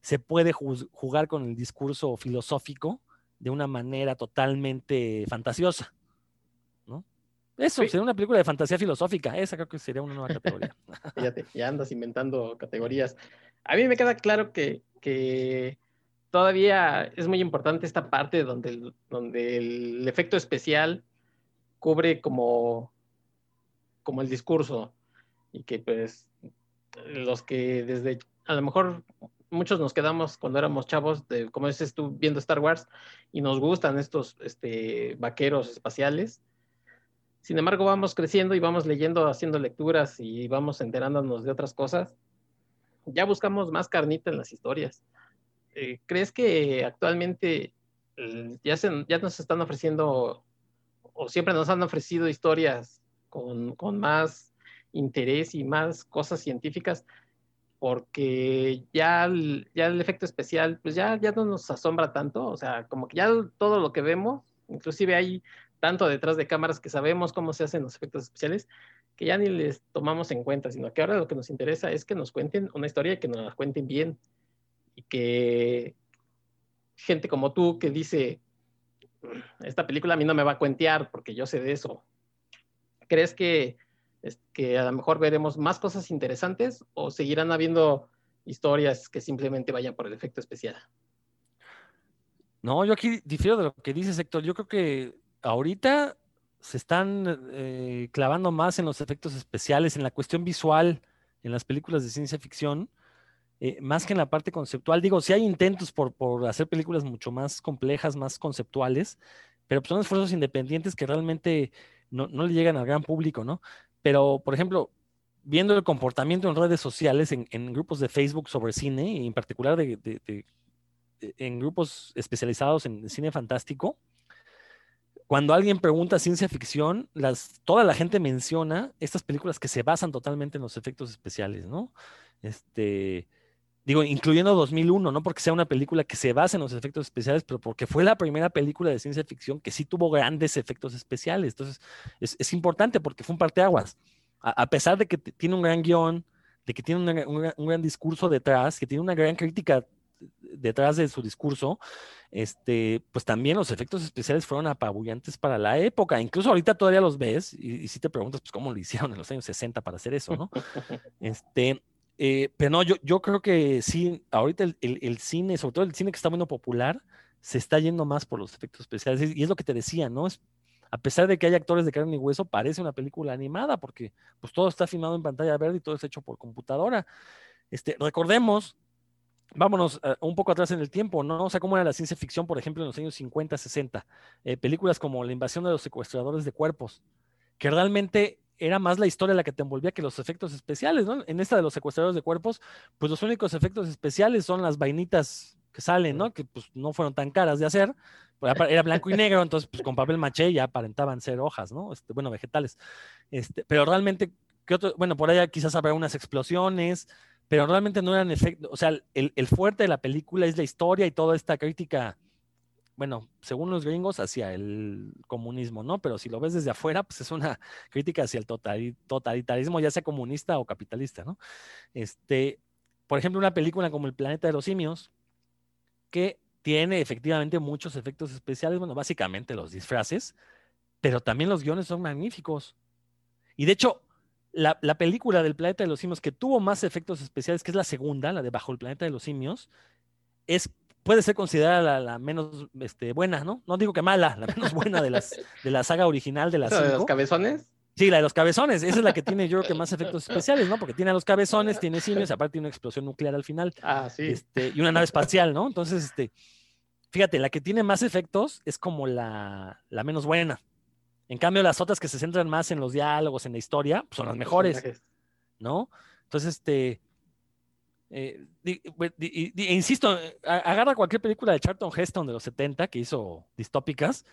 se puede jugar con el discurso filosófico de una manera totalmente fantasiosa, ¿no? Eso, sería una película de fantasía filosófica, esa creo que sería una nueva categoría. Fíjate, ya andas inventando categorías. A mí me queda claro que, que todavía es muy importante esta parte donde donde el efecto especial cubre como, como el discurso, y que pues los que desde, a lo mejor muchos nos quedamos cuando éramos chavos, de, como dices tú, viendo Star Wars y nos gustan estos este, vaqueros espaciales. Sin embargo, vamos creciendo y vamos leyendo, haciendo lecturas y vamos enterándonos de otras cosas. Ya buscamos más carnita en las historias. Eh, ¿Crees que actualmente eh, ya, se, ya nos están ofreciendo o siempre nos han ofrecido historias con, con más interés y más cosas científicas, porque ya el, ya el efecto especial, pues ya, ya no nos asombra tanto, o sea, como que ya todo lo que vemos, inclusive hay tanto detrás de cámaras que sabemos cómo se hacen los efectos especiales, que ya ni les tomamos en cuenta, sino que ahora lo que nos interesa es que nos cuenten una historia y que nos la cuenten bien, y que gente como tú que dice, esta película a mí no me va a cuentear porque yo sé de eso. ¿Crees que que a lo mejor veremos más cosas interesantes o seguirán habiendo historias que simplemente vayan por el efecto especial. No, yo aquí difiero de lo que dice Héctor. Yo creo que ahorita se están eh, clavando más en los efectos especiales, en la cuestión visual, en las películas de ciencia ficción. eh, más que en la parte conceptual. Digo, sí hay intentos por, hacer películas mucho más complejas, más conceptuales, pero pues, son esfuerzos independientes que realmente no, le llegan al gran público, ¿no? Pero, por ejemplo, viendo el comportamiento en redes sociales, en, grupos de Facebook sobre cine, y en particular de, en grupos especializados en cine fantástico, cuando alguien pregunta ciencia ficción, toda la gente menciona estas películas que se basan totalmente en los efectos especiales, ¿no? Este, digo, incluyendo 2001, no porque sea una película que se basa en los efectos especiales, pero porque fue la primera película de ciencia ficción que sí tuvo grandes efectos especiales. Entonces, es, importante porque fue un parteaguas. A, a pesar de que tiene un gran guion, de que tiene un gran discurso detrás, que tiene una gran crítica detrás de su discurso, este, pues también los efectos especiales fueron apabullantes para la época. Incluso ahorita todavía los ves y, si te preguntas, pues cómo lo hicieron en los años 60 para hacer eso, ¿no? Este, eh, pero no, yo, yo creo que sí, ahorita el, cine, sobre todo el cine que está muy popular, se está yendo más por los efectos especiales. Y es lo que te decía, ¿no? Es, a pesar de que hay actores de carne y hueso, parece una película animada porque pues todo está filmado en pantalla verde y todo es hecho por computadora. Este, recordemos, vámonos eh, un poco atrás en el tiempo, ¿no? O sea, cómo era la ciencia ficción, por ejemplo, en los años 50, 60. Eh, películas como La invasión de los secuestradores de cuerpos, que realmente era más la historia la que te envolvía que los efectos especiales, ¿no? En esta de los secuestradores de cuerpos, pues los únicos efectos especiales son las vainitas que salen, ¿no? Que pues no fueron tan caras de hacer, pues, era blanco y negro, entonces pues con papel maché ya aparentaban ser hojas, ¿no? Este, bueno, vegetales. Este, pero realmente, ¿qué otro? Bueno, por allá quizás habrá unas explosiones, pero realmente no eran efectos, o sea, el, el fuerte de la película es la historia y toda esta crítica bueno, según los gringos, hacia el comunismo, ¿no? Pero si lo ves desde afuera, pues es una crítica hacia el totalitarismo, ya sea comunista o capitalista, ¿no? Este, por ejemplo, una película como El planeta de los simios, que tiene efectivamente muchos efectos especiales, bueno, básicamente los disfraces, pero también los guiones son magníficos. Y de hecho, la, la, película del planeta de los simios que tuvo más efectos especiales, que es la segunda, la de Bajo el planeta de los simios, es puede ser considerada la, menos este, buena, ¿no? No digo que mala, la menos buena de, las, de la saga original de las ¿La de los cabezones? Sí, la de los cabezones. Esa es la que tiene, yo creo que más efectos especiales, ¿no? Porque tiene a los cabezones, tiene simios, aparte tiene una explosión nuclear al final. Ah, sí. Este, y una nave espacial, ¿no? Entonces, este, fíjate, la que tiene más efectos es como la, la menos buena. En cambio, las otras que se centran más en los diálogos, en la historia, pues son las mejores, ¿no? Entonces, este, eh, insisto, agarra cualquier película de Charlton Heston de los 70 que hizo distópicas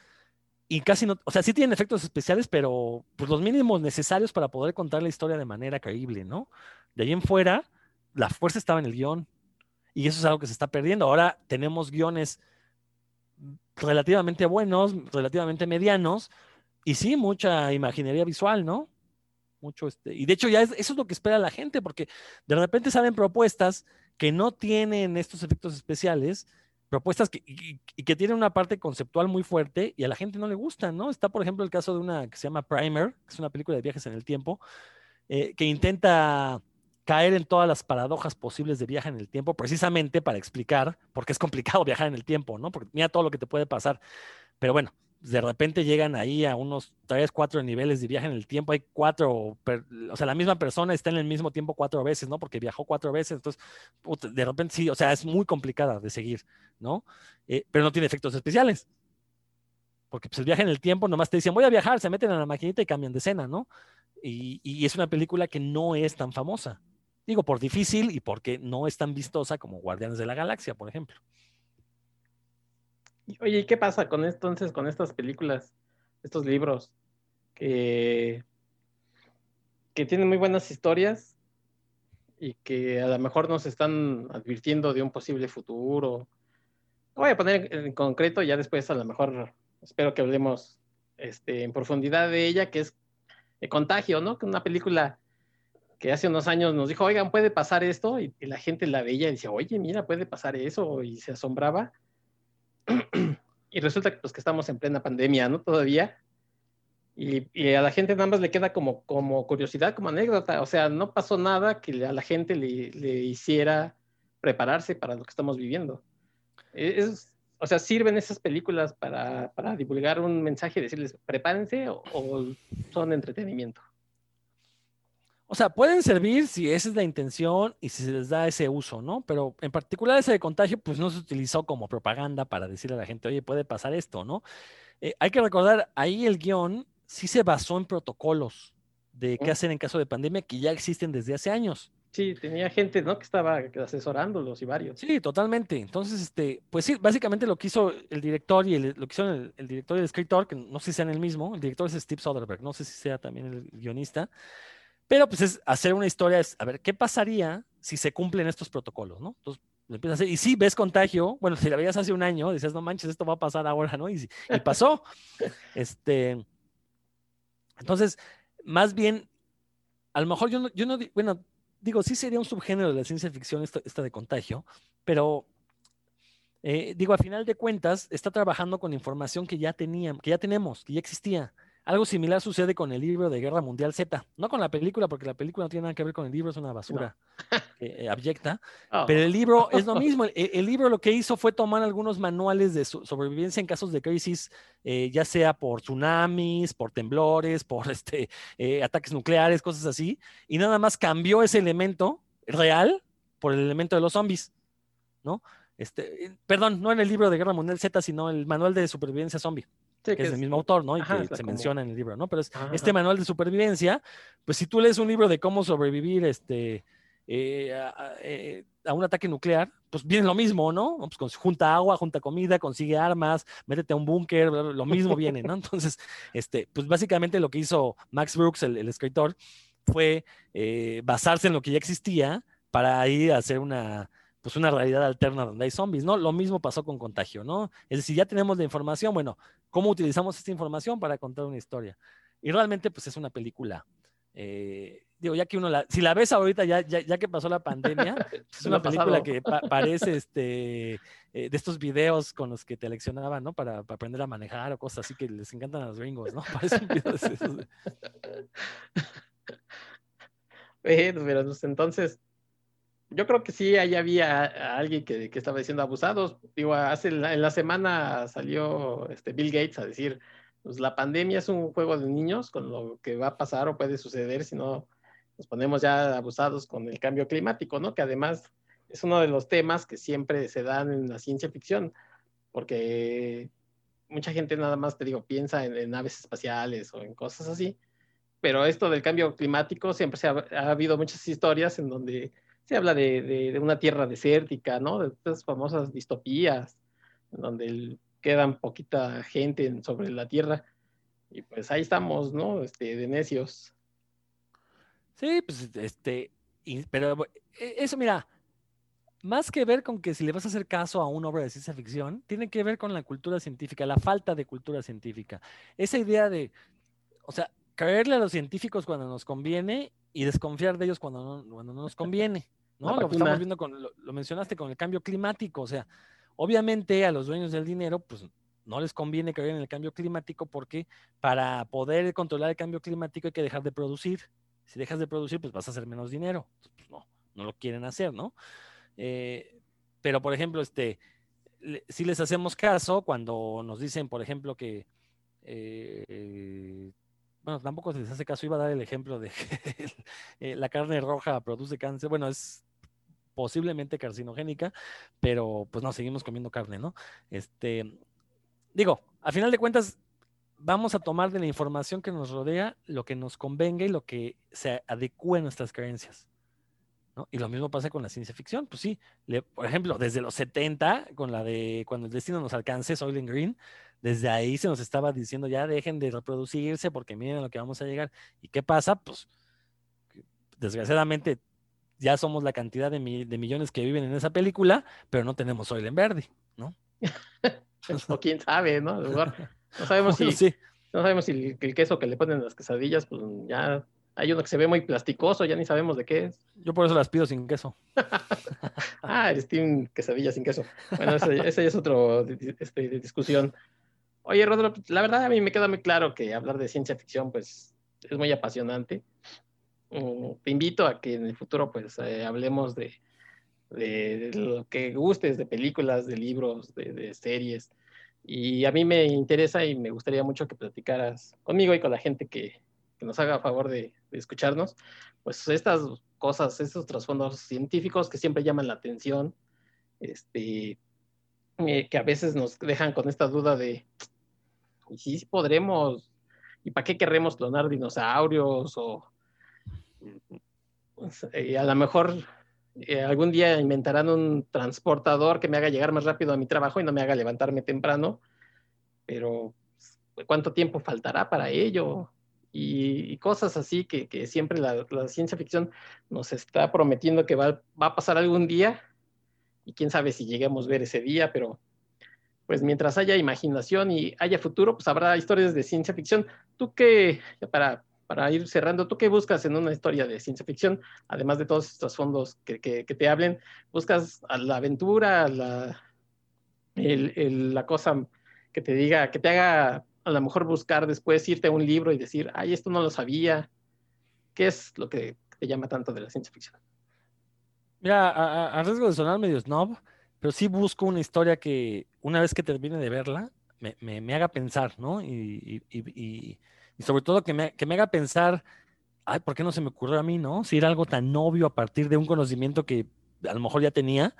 y casi no, o sea, sí tienen efectos especiales, pero pues los mínimos necesarios para poder contar la historia de manera creíble, ¿no? De ahí en fuera, la fuerza estaba en el guion y eso es algo que se está perdiendo. Ahora tenemos guiones relativamente buenos, relativamente medianos y sí, mucha imaginería visual, ¿no? Mucho este, y de hecho ya eso es lo que espera la gente, porque de repente salen propuestas que no tienen estos efectos especiales, propuestas que, y, que tienen una parte conceptual muy fuerte y a la gente no le gusta, ¿no? Está, por ejemplo, el caso de una que se llama Primer, que es una película de viajes en el tiempo, eh, que intenta caer en todas las paradojas posibles de viaje en el tiempo, precisamente para explicar por qué es complicado viajar en el tiempo, ¿no? Porque mira todo lo que te puede pasar. Pero bueno, de repente llegan ahí a unos tres, cuatro niveles de viaje en el tiempo. Hay cuatro, o sea, la misma persona está en el mismo tiempo cuatro veces, ¿no? Porque viajó cuatro veces. Entonces, de repente sí, o sea, es muy complicada de seguir, ¿no? Eh, pero no tiene efectos especiales. Porque pues, el viaje en el tiempo nomás te dicen, voy a viajar, se meten a la maquinita y cambian de escena, ¿no? Y, y es una película que no es tan famosa. Digo, por difícil y porque no es tan vistosa como Guardianes de la Galaxia, por ejemplo. Oye, ¿y qué pasa con entonces con estas películas, estos libros que, que tienen muy buenas historias y que a lo mejor nos están advirtiendo de un posible futuro? voy a poner en concreto, ya después a lo mejor espero que hablemos este, en profundidad de ella, que es el Contagio, ¿no? Que una película que hace unos años nos dijo, oigan, puede pasar esto, y, la gente la veía y decía, oye, mira, puede pasar eso, y se asombraba. y resulta que, pues, que estamos en plena pandemia, ¿no? Todavía. Y, a la gente nada más le queda como, como curiosidad, como anécdota. O sea, no pasó nada que a la gente le, le hiciera prepararse para lo que estamos viviendo. E, es, o sea, ¿sirven esas películas para, para divulgar un mensaje y decirles prepárense o, son entretenimiento? O sea, pueden servir si esa es la intención y si se les da ese uso, ¿no? Pero en particular ese de contagio, pues no se utilizó como propaganda para decirle a la gente, oye, puede pasar esto, ¿no? Eh, hay que recordar, ahí el guion sí se basó en protocolos de qué hacer en caso de pandemia que ya existen desde hace años. Sí, tenía gente, ¿no? Que estaba asesorándolos y varios. Sí, totalmente. Entonces, este, pues sí, básicamente lo que hizo el director y el, lo que hizo el, director y el escritor, que no sé si sean el mismo, el director es Steve Soderbergh, no sé si sea también el guionista, pero pues es hacer una historia, es a ver, ¿qué pasaría si se cumplen estos protocolos, ¿no? Entonces, lo empiezas a hacer, y si ves contagio, bueno, si la veías hace un año, dices, no manches, esto va a pasar ahora, ¿no? Y, y pasó. este, entonces, más bien, a lo mejor yo no, yo no, bueno, digo, sí sería un subgénero de la ciencia ficción esta, de contagio, pero eh, digo, a final de cuentas, está trabajando con información que ya teníamos, que ya tenemos, que ya existía. Algo similar sucede con el libro de Guerra Mundial Z, no con la película, porque la película no tiene nada que ver con el libro, es una basura eh, abyecta, oh. pero el libro es lo mismo. El, libro lo que hizo fue tomar algunos manuales de sobrevivencia en casos de crisis, eh, ya sea por tsunamis, por temblores, por este, eh, ataques nucleares, cosas así, y nada más cambió ese elemento real por el elemento de los zombies, ¿no? Este, perdón, no en el libro de Guerra Mundial Z, sino el manual de supervivencia zombie que, es, el mismo autor, ¿no? Y que se menciona en el libro, ¿no? Pero es este manual de supervivencia, pues si tú lees un libro de cómo sobrevivir este, eh, eh, a, un ataque nuclear, pues viene lo mismo, ¿no? Pues junta agua, junta comida, consigue armas, métete a un búnker, lo mismo viene, ¿no? Entonces, este, pues básicamente lo que hizo Max Brooks, el, escritor, fue eh, basarse en lo que ya existía para ir a hacer una, pues una realidad alterna donde hay zombies, ¿no? Lo mismo pasó con Contagio, ¿no? Es decir, ya tenemos la información, bueno, ¿cómo utilizamos esta información para contar una historia? Y realmente, pues es una película, eh, digo, ya que uno la, si la ves ahorita, ya, ya, que pasó la pandemia, pues, es una película que parece este, eh, de estos videos con los que te leccionaban, ¿no? Para, aprender a manejar o cosas así que les encantan a los gringos, ¿no? Parece un video de esos. Bueno, pero entonces, yo creo que sí, ahí había alguien que, estaba diciendo abusados. Digo, hace en la semana salió este Bill Gates a decir, pues la pandemia es un juego de niños con lo que va a pasar o puede suceder si no nos ponemos ya abusados con el cambio climático, ¿no? Que además es uno de los temas que siempre se dan en la ciencia ficción, porque mucha gente nada más, te digo, piensa en, naves espaciales o en cosas así, pero esto del cambio climático siempre se ha habido muchas historias en donde se habla de, una tierra desértica, ¿no? De estas famosas distopías, donde quedan poquita gente sobre la tierra. Y pues ahí estamos, ¿no? Este, de necios. Sí, pues, este, pero e, eso, mira, más que ver con que si le vas a hacer caso a una obra de ciencia ficción, tiene que ver con la cultura científica, la falta de cultura científica. Esa idea de, o sea, creerle a los científicos cuando nos conviene y desconfiar de ellos cuando cuando no nos conviene. ¿No? Lo estamos viendo con, lo, mencionaste con el cambio climático, o sea, obviamente a los dueños del dinero, pues no les conviene creer en el cambio climático porque para poder controlar el cambio climático hay que dejar de producir. Si dejas de producir, pues vas a hacer menos dinero. Pues no, no lo quieren hacer, ¿no? Eh, pero, por ejemplo, este, si les hacemos caso cuando nos dicen, por ejemplo, que eh, bueno, tampoco se les hace caso, iba a dar el ejemplo de que eh, la carne roja produce cáncer, bueno, es posiblemente carcinogénica, pero pues no, seguimos comiendo carne, ¿no? Este, digo, a final de cuentas, vamos a tomar de la información que nos rodea lo que nos convenga y lo que se adecue a nuestras creencias. ¿no? Y lo mismo pasa con la ciencia ficción. Pues sí, por ejemplo, desde los 70, con la de cuando el destino nos alcance, Soylent Green, desde ahí se nos estaba diciendo ya dejen de reproducirse porque miren lo que vamos a llegar. ¿Y qué pasa? Pues desgraciadamente ya somos la cantidad de, millones que viven en esa película, pero no tenemos oil en verde, ¿no? o quién sabe, ¿no? no sabemos si, no sabemos si el, queso que le ponen las quesadillas, pues ya hay uno que se ve muy plasticoso, ya ni sabemos de qué es. Yo por eso las pido sin queso. ah, eres team quesadilla sin queso. Bueno, ese, ya es otro este, de, discusión. Oye, Rodolfo, la verdad a mí me queda muy claro que hablar de ciencia ficción, pues, es muy apasionante. Mm, te invito a que en el futuro pues eh, hablemos de, lo que gustes, de películas, de libros, de, series. Y a mí me interesa y me gustaría mucho que platicaras conmigo y con la gente que, que nos haga favor de, escucharnos, pues estas cosas, estos trasfondos científicos que siempre llaman la atención, este, eh, que a veces nos dejan con esta duda de, ¿y si podremos? ¿Y para qué queremos clonar dinosaurios? O pues, eh, a lo mejor eh, algún día inventarán un transportador que me haga llegar más rápido a mi trabajo y no me haga levantarme temprano, pero pues, ¿cuánto tiempo faltará para ello? Y, cosas así que, siempre la, ciencia ficción nos está prometiendo que va, a pasar algún día y quién sabe si lleguemos a ver ese día, pero pues mientras haya imaginación y haya futuro, pues habrá historias de ciencia ficción. ¿Tú qué, para para ir cerrando, ¿tú qué buscas en una historia de ciencia ficción? Además de todos estos fondos que, te hablen, ¿buscas a la aventura, la, la cosa que te diga, que te haga a lo mejor buscar después, irte a un libro y decir, ay, esto no lo sabía? ¿Qué es lo que te llama tanto de la ciencia ficción? Mira, a, riesgo de sonar medio snob, pero sí busco una historia que una vez que termine de verla, me, haga pensar, ¿no? y y sobre todo que me, que me haga pensar, ay, ¿por qué no se me ocurrió a mí, no? Si era algo tan obvio a partir de un conocimiento que a lo mejor ya tenía,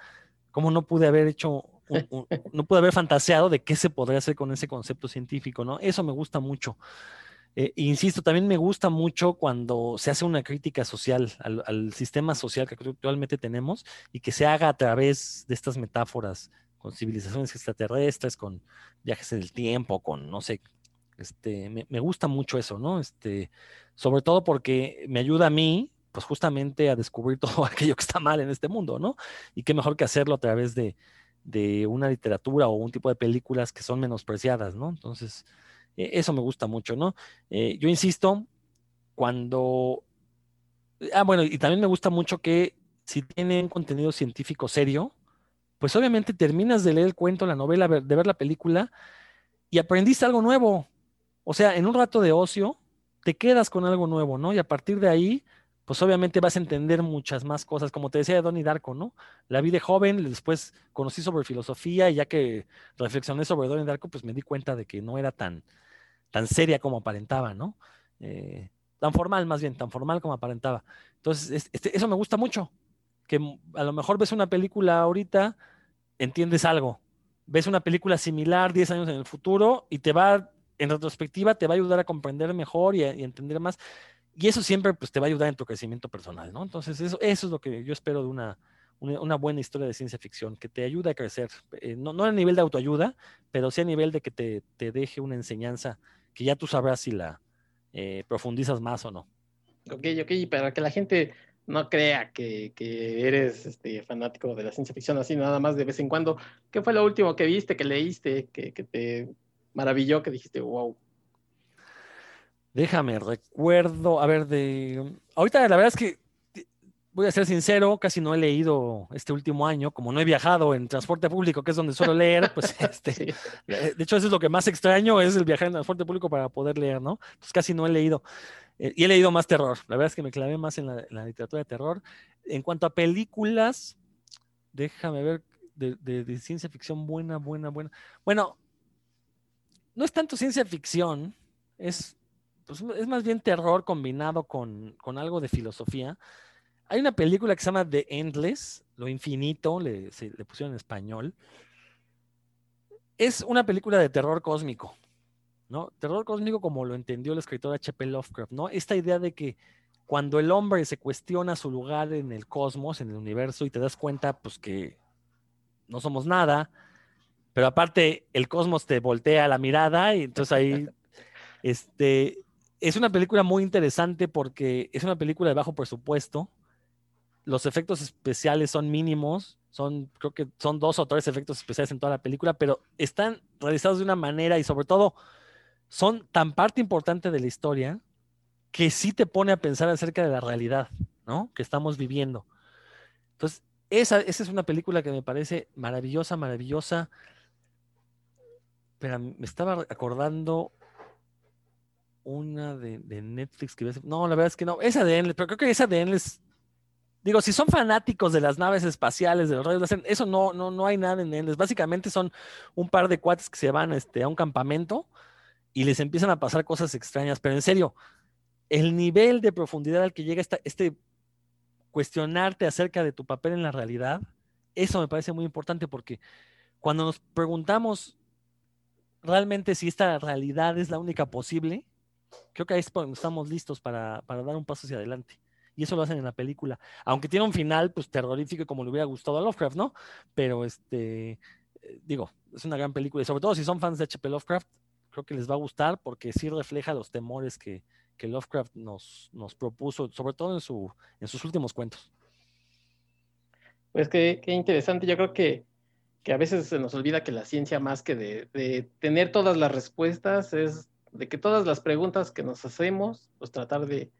¿cómo no pude haber hecho, no pude haber fantaseado de qué se podría hacer con ese concepto científico, ¿no? Eso me gusta mucho. Eh, insisto, también me gusta mucho cuando se hace una crítica social al, al, sistema social que actualmente tenemos y que se haga a través de estas metáforas con civilizaciones extraterrestres, con viajes en el tiempo, con, no sé, este, me, gusta mucho eso, ¿no? Este, sobre todo porque me ayuda a mí, pues justamente a descubrir todo aquello que está mal en este mundo, ¿no? Y qué mejor que hacerlo a través de, una literatura o un tipo de películas que son menospreciadas, ¿no? Entonces, e, eso me gusta mucho, ¿no? Eh, yo insisto, cuando... Ah, bueno, y también me gusta mucho que si tienen contenido científico serio, pues obviamente terminas de leer el cuento, la novela, de ver la película y aprendiste algo nuevo. O sea, en un rato de ocio, te quedas con algo nuevo, ¿no? Y a partir de ahí, pues obviamente vas a entender muchas más cosas, como te decía Donnie Darko, ¿no? La vi de joven, después conocí sobre filosofía y ya que reflexioné sobre Donnie Darko, pues me di cuenta de que no era tan, tan seria como aparentaba, ¿no? Eh, tan formal más bien, tan formal como aparentaba. Entonces, este, eso me gusta mucho, que a lo mejor ves una película ahorita, entiendes algo, ves una película similar 10 años en el futuro y te va en retrospectiva te va a ayudar a comprender mejor y, entender más. Y eso siempre pues, te va a ayudar en tu crecimiento personal, ¿no? Entonces, eso, eso es lo que yo espero de una, una, buena historia de ciencia ficción, que te ayude a crecer, eh, no, no, a nivel de autoayuda, pero sí a nivel de que te, te deje una enseñanza que ya tú sabrás si la eh, profundizas más o no. Ok, ok, para que la gente no crea que, que eres este, fanático de la ciencia ficción así nada más de vez en cuando, ¿qué fue lo último que viste, que leíste, que, que te maravilló que dijiste, wow? Déjame, recuerdo, a ver, de... Ahorita la verdad es que, voy a ser sincero, casi no he leído este último año, como no he viajado en transporte público, que es donde suelo leer, pues este, eh, de hecho eso es lo que más extraño, es el viajar en transporte público para poder leer, ¿no? Pues casi no he leído. Eh, y he leído más terror, la verdad es que me clavé más en la, literatura de terror. En cuanto a películas, déjame ver, de, de ciencia ficción buena, buena, buena. Bueno, no es tanto ciencia ficción, es, pues, es más bien terror combinado con, algo de filosofía. Hay una película que se llama The Endless, Lo Infinito, le, le pusieron en español. Es una película de terror cósmico, ¿no? Terror cósmico como lo entendió el escritor H.P. Lovecraft, ¿no? Esta idea de que cuando el hombre se cuestiona su lugar en el cosmos, en el universo, y te das cuenta, pues que no somos nada, pero aparte el cosmos te voltea la mirada y entonces ahí, este, es una película muy interesante porque es una película de bajo presupuesto, los efectos especiales son mínimos, son, creo que son dos o tres efectos especiales en toda la película, pero están realizados de una manera y sobre todo son tan parte importante de la historia que sí te pone a pensar acerca de la realidad, ¿no? Que estamos viviendo. Entonces, esa, esa es una película que me parece maravillosa, maravillosa. Pero me estaba acordando una de, Netflix que No, la verdad es que no. Esa de Endless, pero creo que esa de Endless. Digo, si son fanáticos de las naves espaciales, de los rayos eso no, no, no hay nada en Endless. Básicamente son un par de cuates que se van este, a un campamento y les empiezan a pasar cosas extrañas. Pero en serio, el nivel de profundidad al que llega esta, este cuestionarte acerca de tu papel en la realidad, eso me parece muy importante porque cuando nos preguntamos realmente si esta realidad es la única posible, creo que ahí estamos listos para, para, dar un paso hacia adelante. Y eso lo hacen en la película. Aunque tiene un final, pues, terrorífico como le hubiera gustado a Lovecraft, ¿no? Pero, este, eh, digo, es una gran película. Y sobre todo si son fans de H.P. Lovecraft, creo que les va a gustar porque sí refleja los temores que, que Lovecraft nos, nos propuso, sobre todo en, su, en sus últimos cuentos. Pues qué, qué interesante. Yo creo que, que, a veces se nos olvida que la ciencia, más que de, de, tener todas las respuestas, es de que todas las preguntas que nos hacemos, pues tratar de,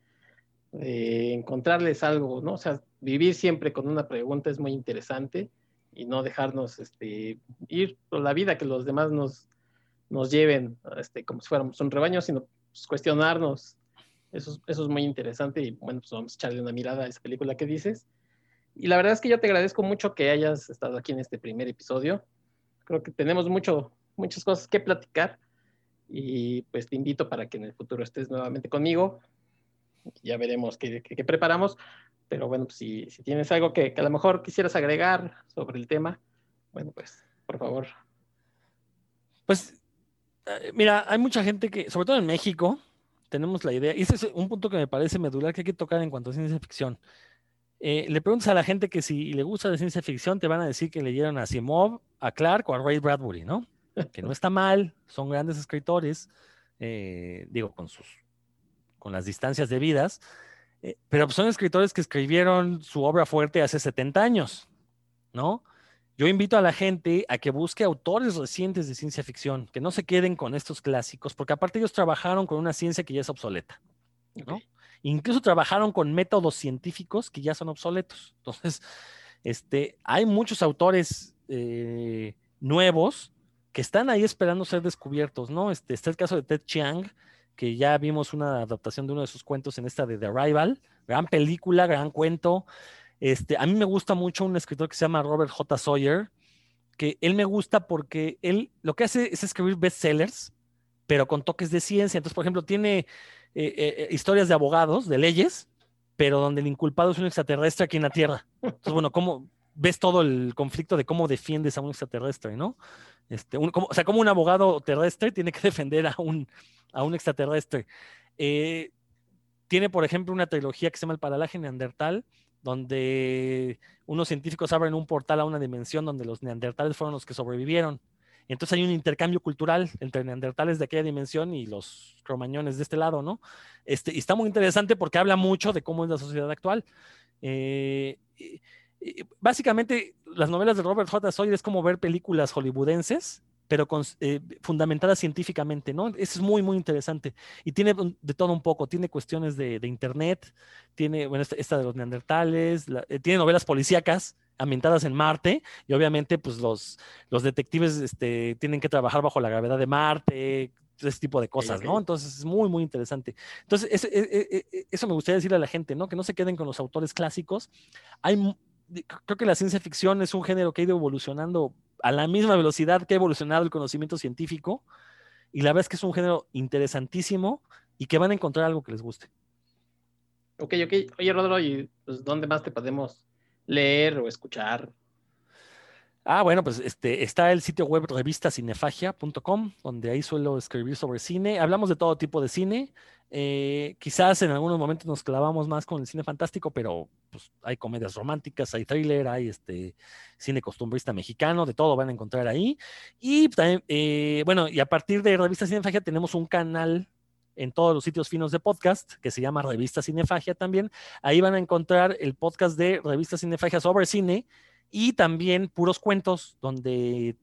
de encontrarles algo, ¿no? O sea, vivir siempre con una pregunta es muy interesante y no dejarnos este, ir por la vida que los demás nos, nos lleven este, como si fuéramos un rebaño, sino pues, cuestionarnos. Eso, eso es muy interesante y bueno, pues vamos a echarle una mirada a esa película que dices. Y la verdad es que yo te agradezco mucho que hayas estado aquí en este primer episodio. Creo que tenemos mucho, muchas cosas que platicar y pues te invito para que en el futuro estés nuevamente conmigo ya veremos qué, preparamos. Pero bueno, pues si, si tienes algo que, que, a lo mejor quisieras agregar sobre el tema, bueno, pues por favor. Pues eh, mira, hay mucha gente que, sobre todo en México, tenemos la idea, y ese es un punto que me parece medular que hay que tocar en cuanto a ciencia ficción. Eh, le preguntas a la gente que si le gusta la ciencia ficción, te van a decir que leyeron a Simov, a Clark o a Ray Bradbury, ¿no? Que no está mal, son grandes escritores, eh, digo, con sus con las distancias debidas, eh, pero son escritores que escribieron su obra fuerte hace 70 años, ¿no? Yo invito a la gente a que busque autores recientes de ciencia ficción, que no se queden con estos clásicos, porque aparte ellos trabajaron con una ciencia que ya es obsoleta, ¿no? Incluso trabajaron con métodos científicos que ya son obsoletos. Entonces, este, hay muchos autores eh, nuevos que están ahí esperando ser descubiertos, ¿no? Este, está el caso de Ted Chiang, que ya vimos una adaptación de uno de sus cuentos en esta de The Arrival. Gran película, gran cuento. Este, a mí me gusta mucho un escritor que se llama Robert J. Sawyer, que él me gusta porque él lo que hace es escribir bestsellers, pero con toques de ciencia. Entonces, por ejemplo, tiene eh, eh, eh, historias de abogados, de leyes, pero donde el inculpado es un extraterrestre aquí en la Tierra. Entonces, bueno, ¿cómo ves todo el conflicto de cómo defiendes a un extraterrestre, ¿no? Este, o sea, como un abogado terrestre tiene que defender a un, a un extraterrestre. Tiene, por ejemplo, una trilogía que se llama El Paralaje Neandertal, donde unos científicos abren un portal a una dimensión donde los neandertales fueron los que sobrevivieron. Entonces hay un intercambio cultural entre neandertales de aquella dimensión y los cromañones de este lado, ¿no? Este, y está muy interesante porque habla mucho de cómo es la sociedad actual. Eh, básicamente, las novelas de Robert J. Sawyer es como ver películas hollywoodenses pero con, eh, fundamentada científicamente, ¿no? Es muy, muy interesante. Y tiene de todo un poco, tiene cuestiones de, de Internet, tiene, bueno, esta, de los neandertales, la, eh, tiene novelas policíacas ambientadas en Marte, y obviamente, pues los, los detectives este, tienen que trabajar bajo la gravedad de Marte, ese tipo de cosas. ¿no? Entonces es muy, muy interesante. Entonces, eso, e, e, eso me gustaría decirle a la gente, ¿no? Que no se queden con los autores clásicos. Hay, creo que la ciencia ficción es un género que ha ido evolucionando a la misma velocidad que ha evolucionado el conocimiento científico. Y la verdad es que es un género interesantísimo y que van a encontrar algo que les guste. Ok, ok. Oye, Rodro, ¿y pues, dónde más te podemos leer o escuchar? Ah, bueno, pues este, está el sitio web revistacinefagia.com, donde ahí suelo escribir sobre cine. Hablamos de todo tipo de cine. Eh, quizás en algunos momentos nos clavamos más con el cine fantástico, pero pues, hay comedias románticas, hay thriller, hay este, cine costumbrista mexicano, de todo van a encontrar ahí. Y eh, bueno, y a partir de Revista Cinefagia tenemos un canal en todos los sitios finos de podcast, que se llama Revista Cinefagia también. Ahí van a encontrar el podcast de Revista Cinefagia sobre cine y también puros cuentos, donde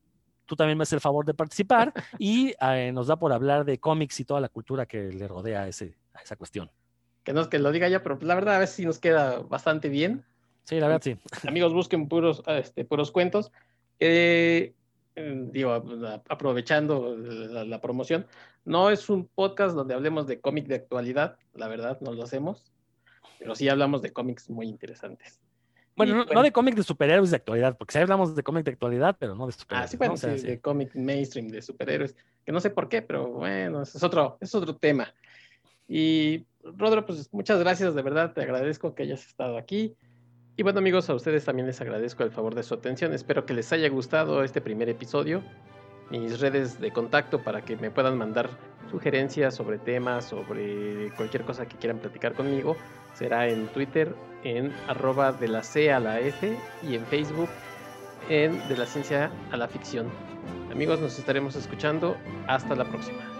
tú también me haces el favor de participar y eh, nos da por hablar de cómics y toda la cultura que le rodea a, ese, a esa cuestión. Que no es que lo diga ya, pero la verdad a veces sí nos queda bastante bien. Sí, la verdad sí. Amigos, busquen puros, este, puros cuentos. Eh, digo, aprovechando la, la, promoción, no es un podcast donde hablemos de cómic de actualidad, la verdad, no lo hacemos, pero sí hablamos de cómics muy interesantes. Bueno, no, bueno, no, de cómic de superhéroes de actualidad, porque sí hablamos de cómic de actualidad, pero no de superhéroes. Ah, sí, bueno, ¿no? o sea, sí, sí, de cómic mainstream de superhéroes, que no sé por qué, pero bueno, es otro, es otro tema. Y Rodro, pues muchas gracias, de verdad, te agradezco que hayas estado aquí. Y bueno amigos, a ustedes también les agradezco el favor de su atención. Espero que les haya gustado este primer episodio. Mis redes de contacto para que me puedan mandar sugerencias sobre temas, sobre cualquier cosa que quieran platicar conmigo, será en Twitter en arroba de la C a la F y en Facebook en de la ciencia a la ficción. Amigos, nos estaremos escuchando. Hasta la próxima.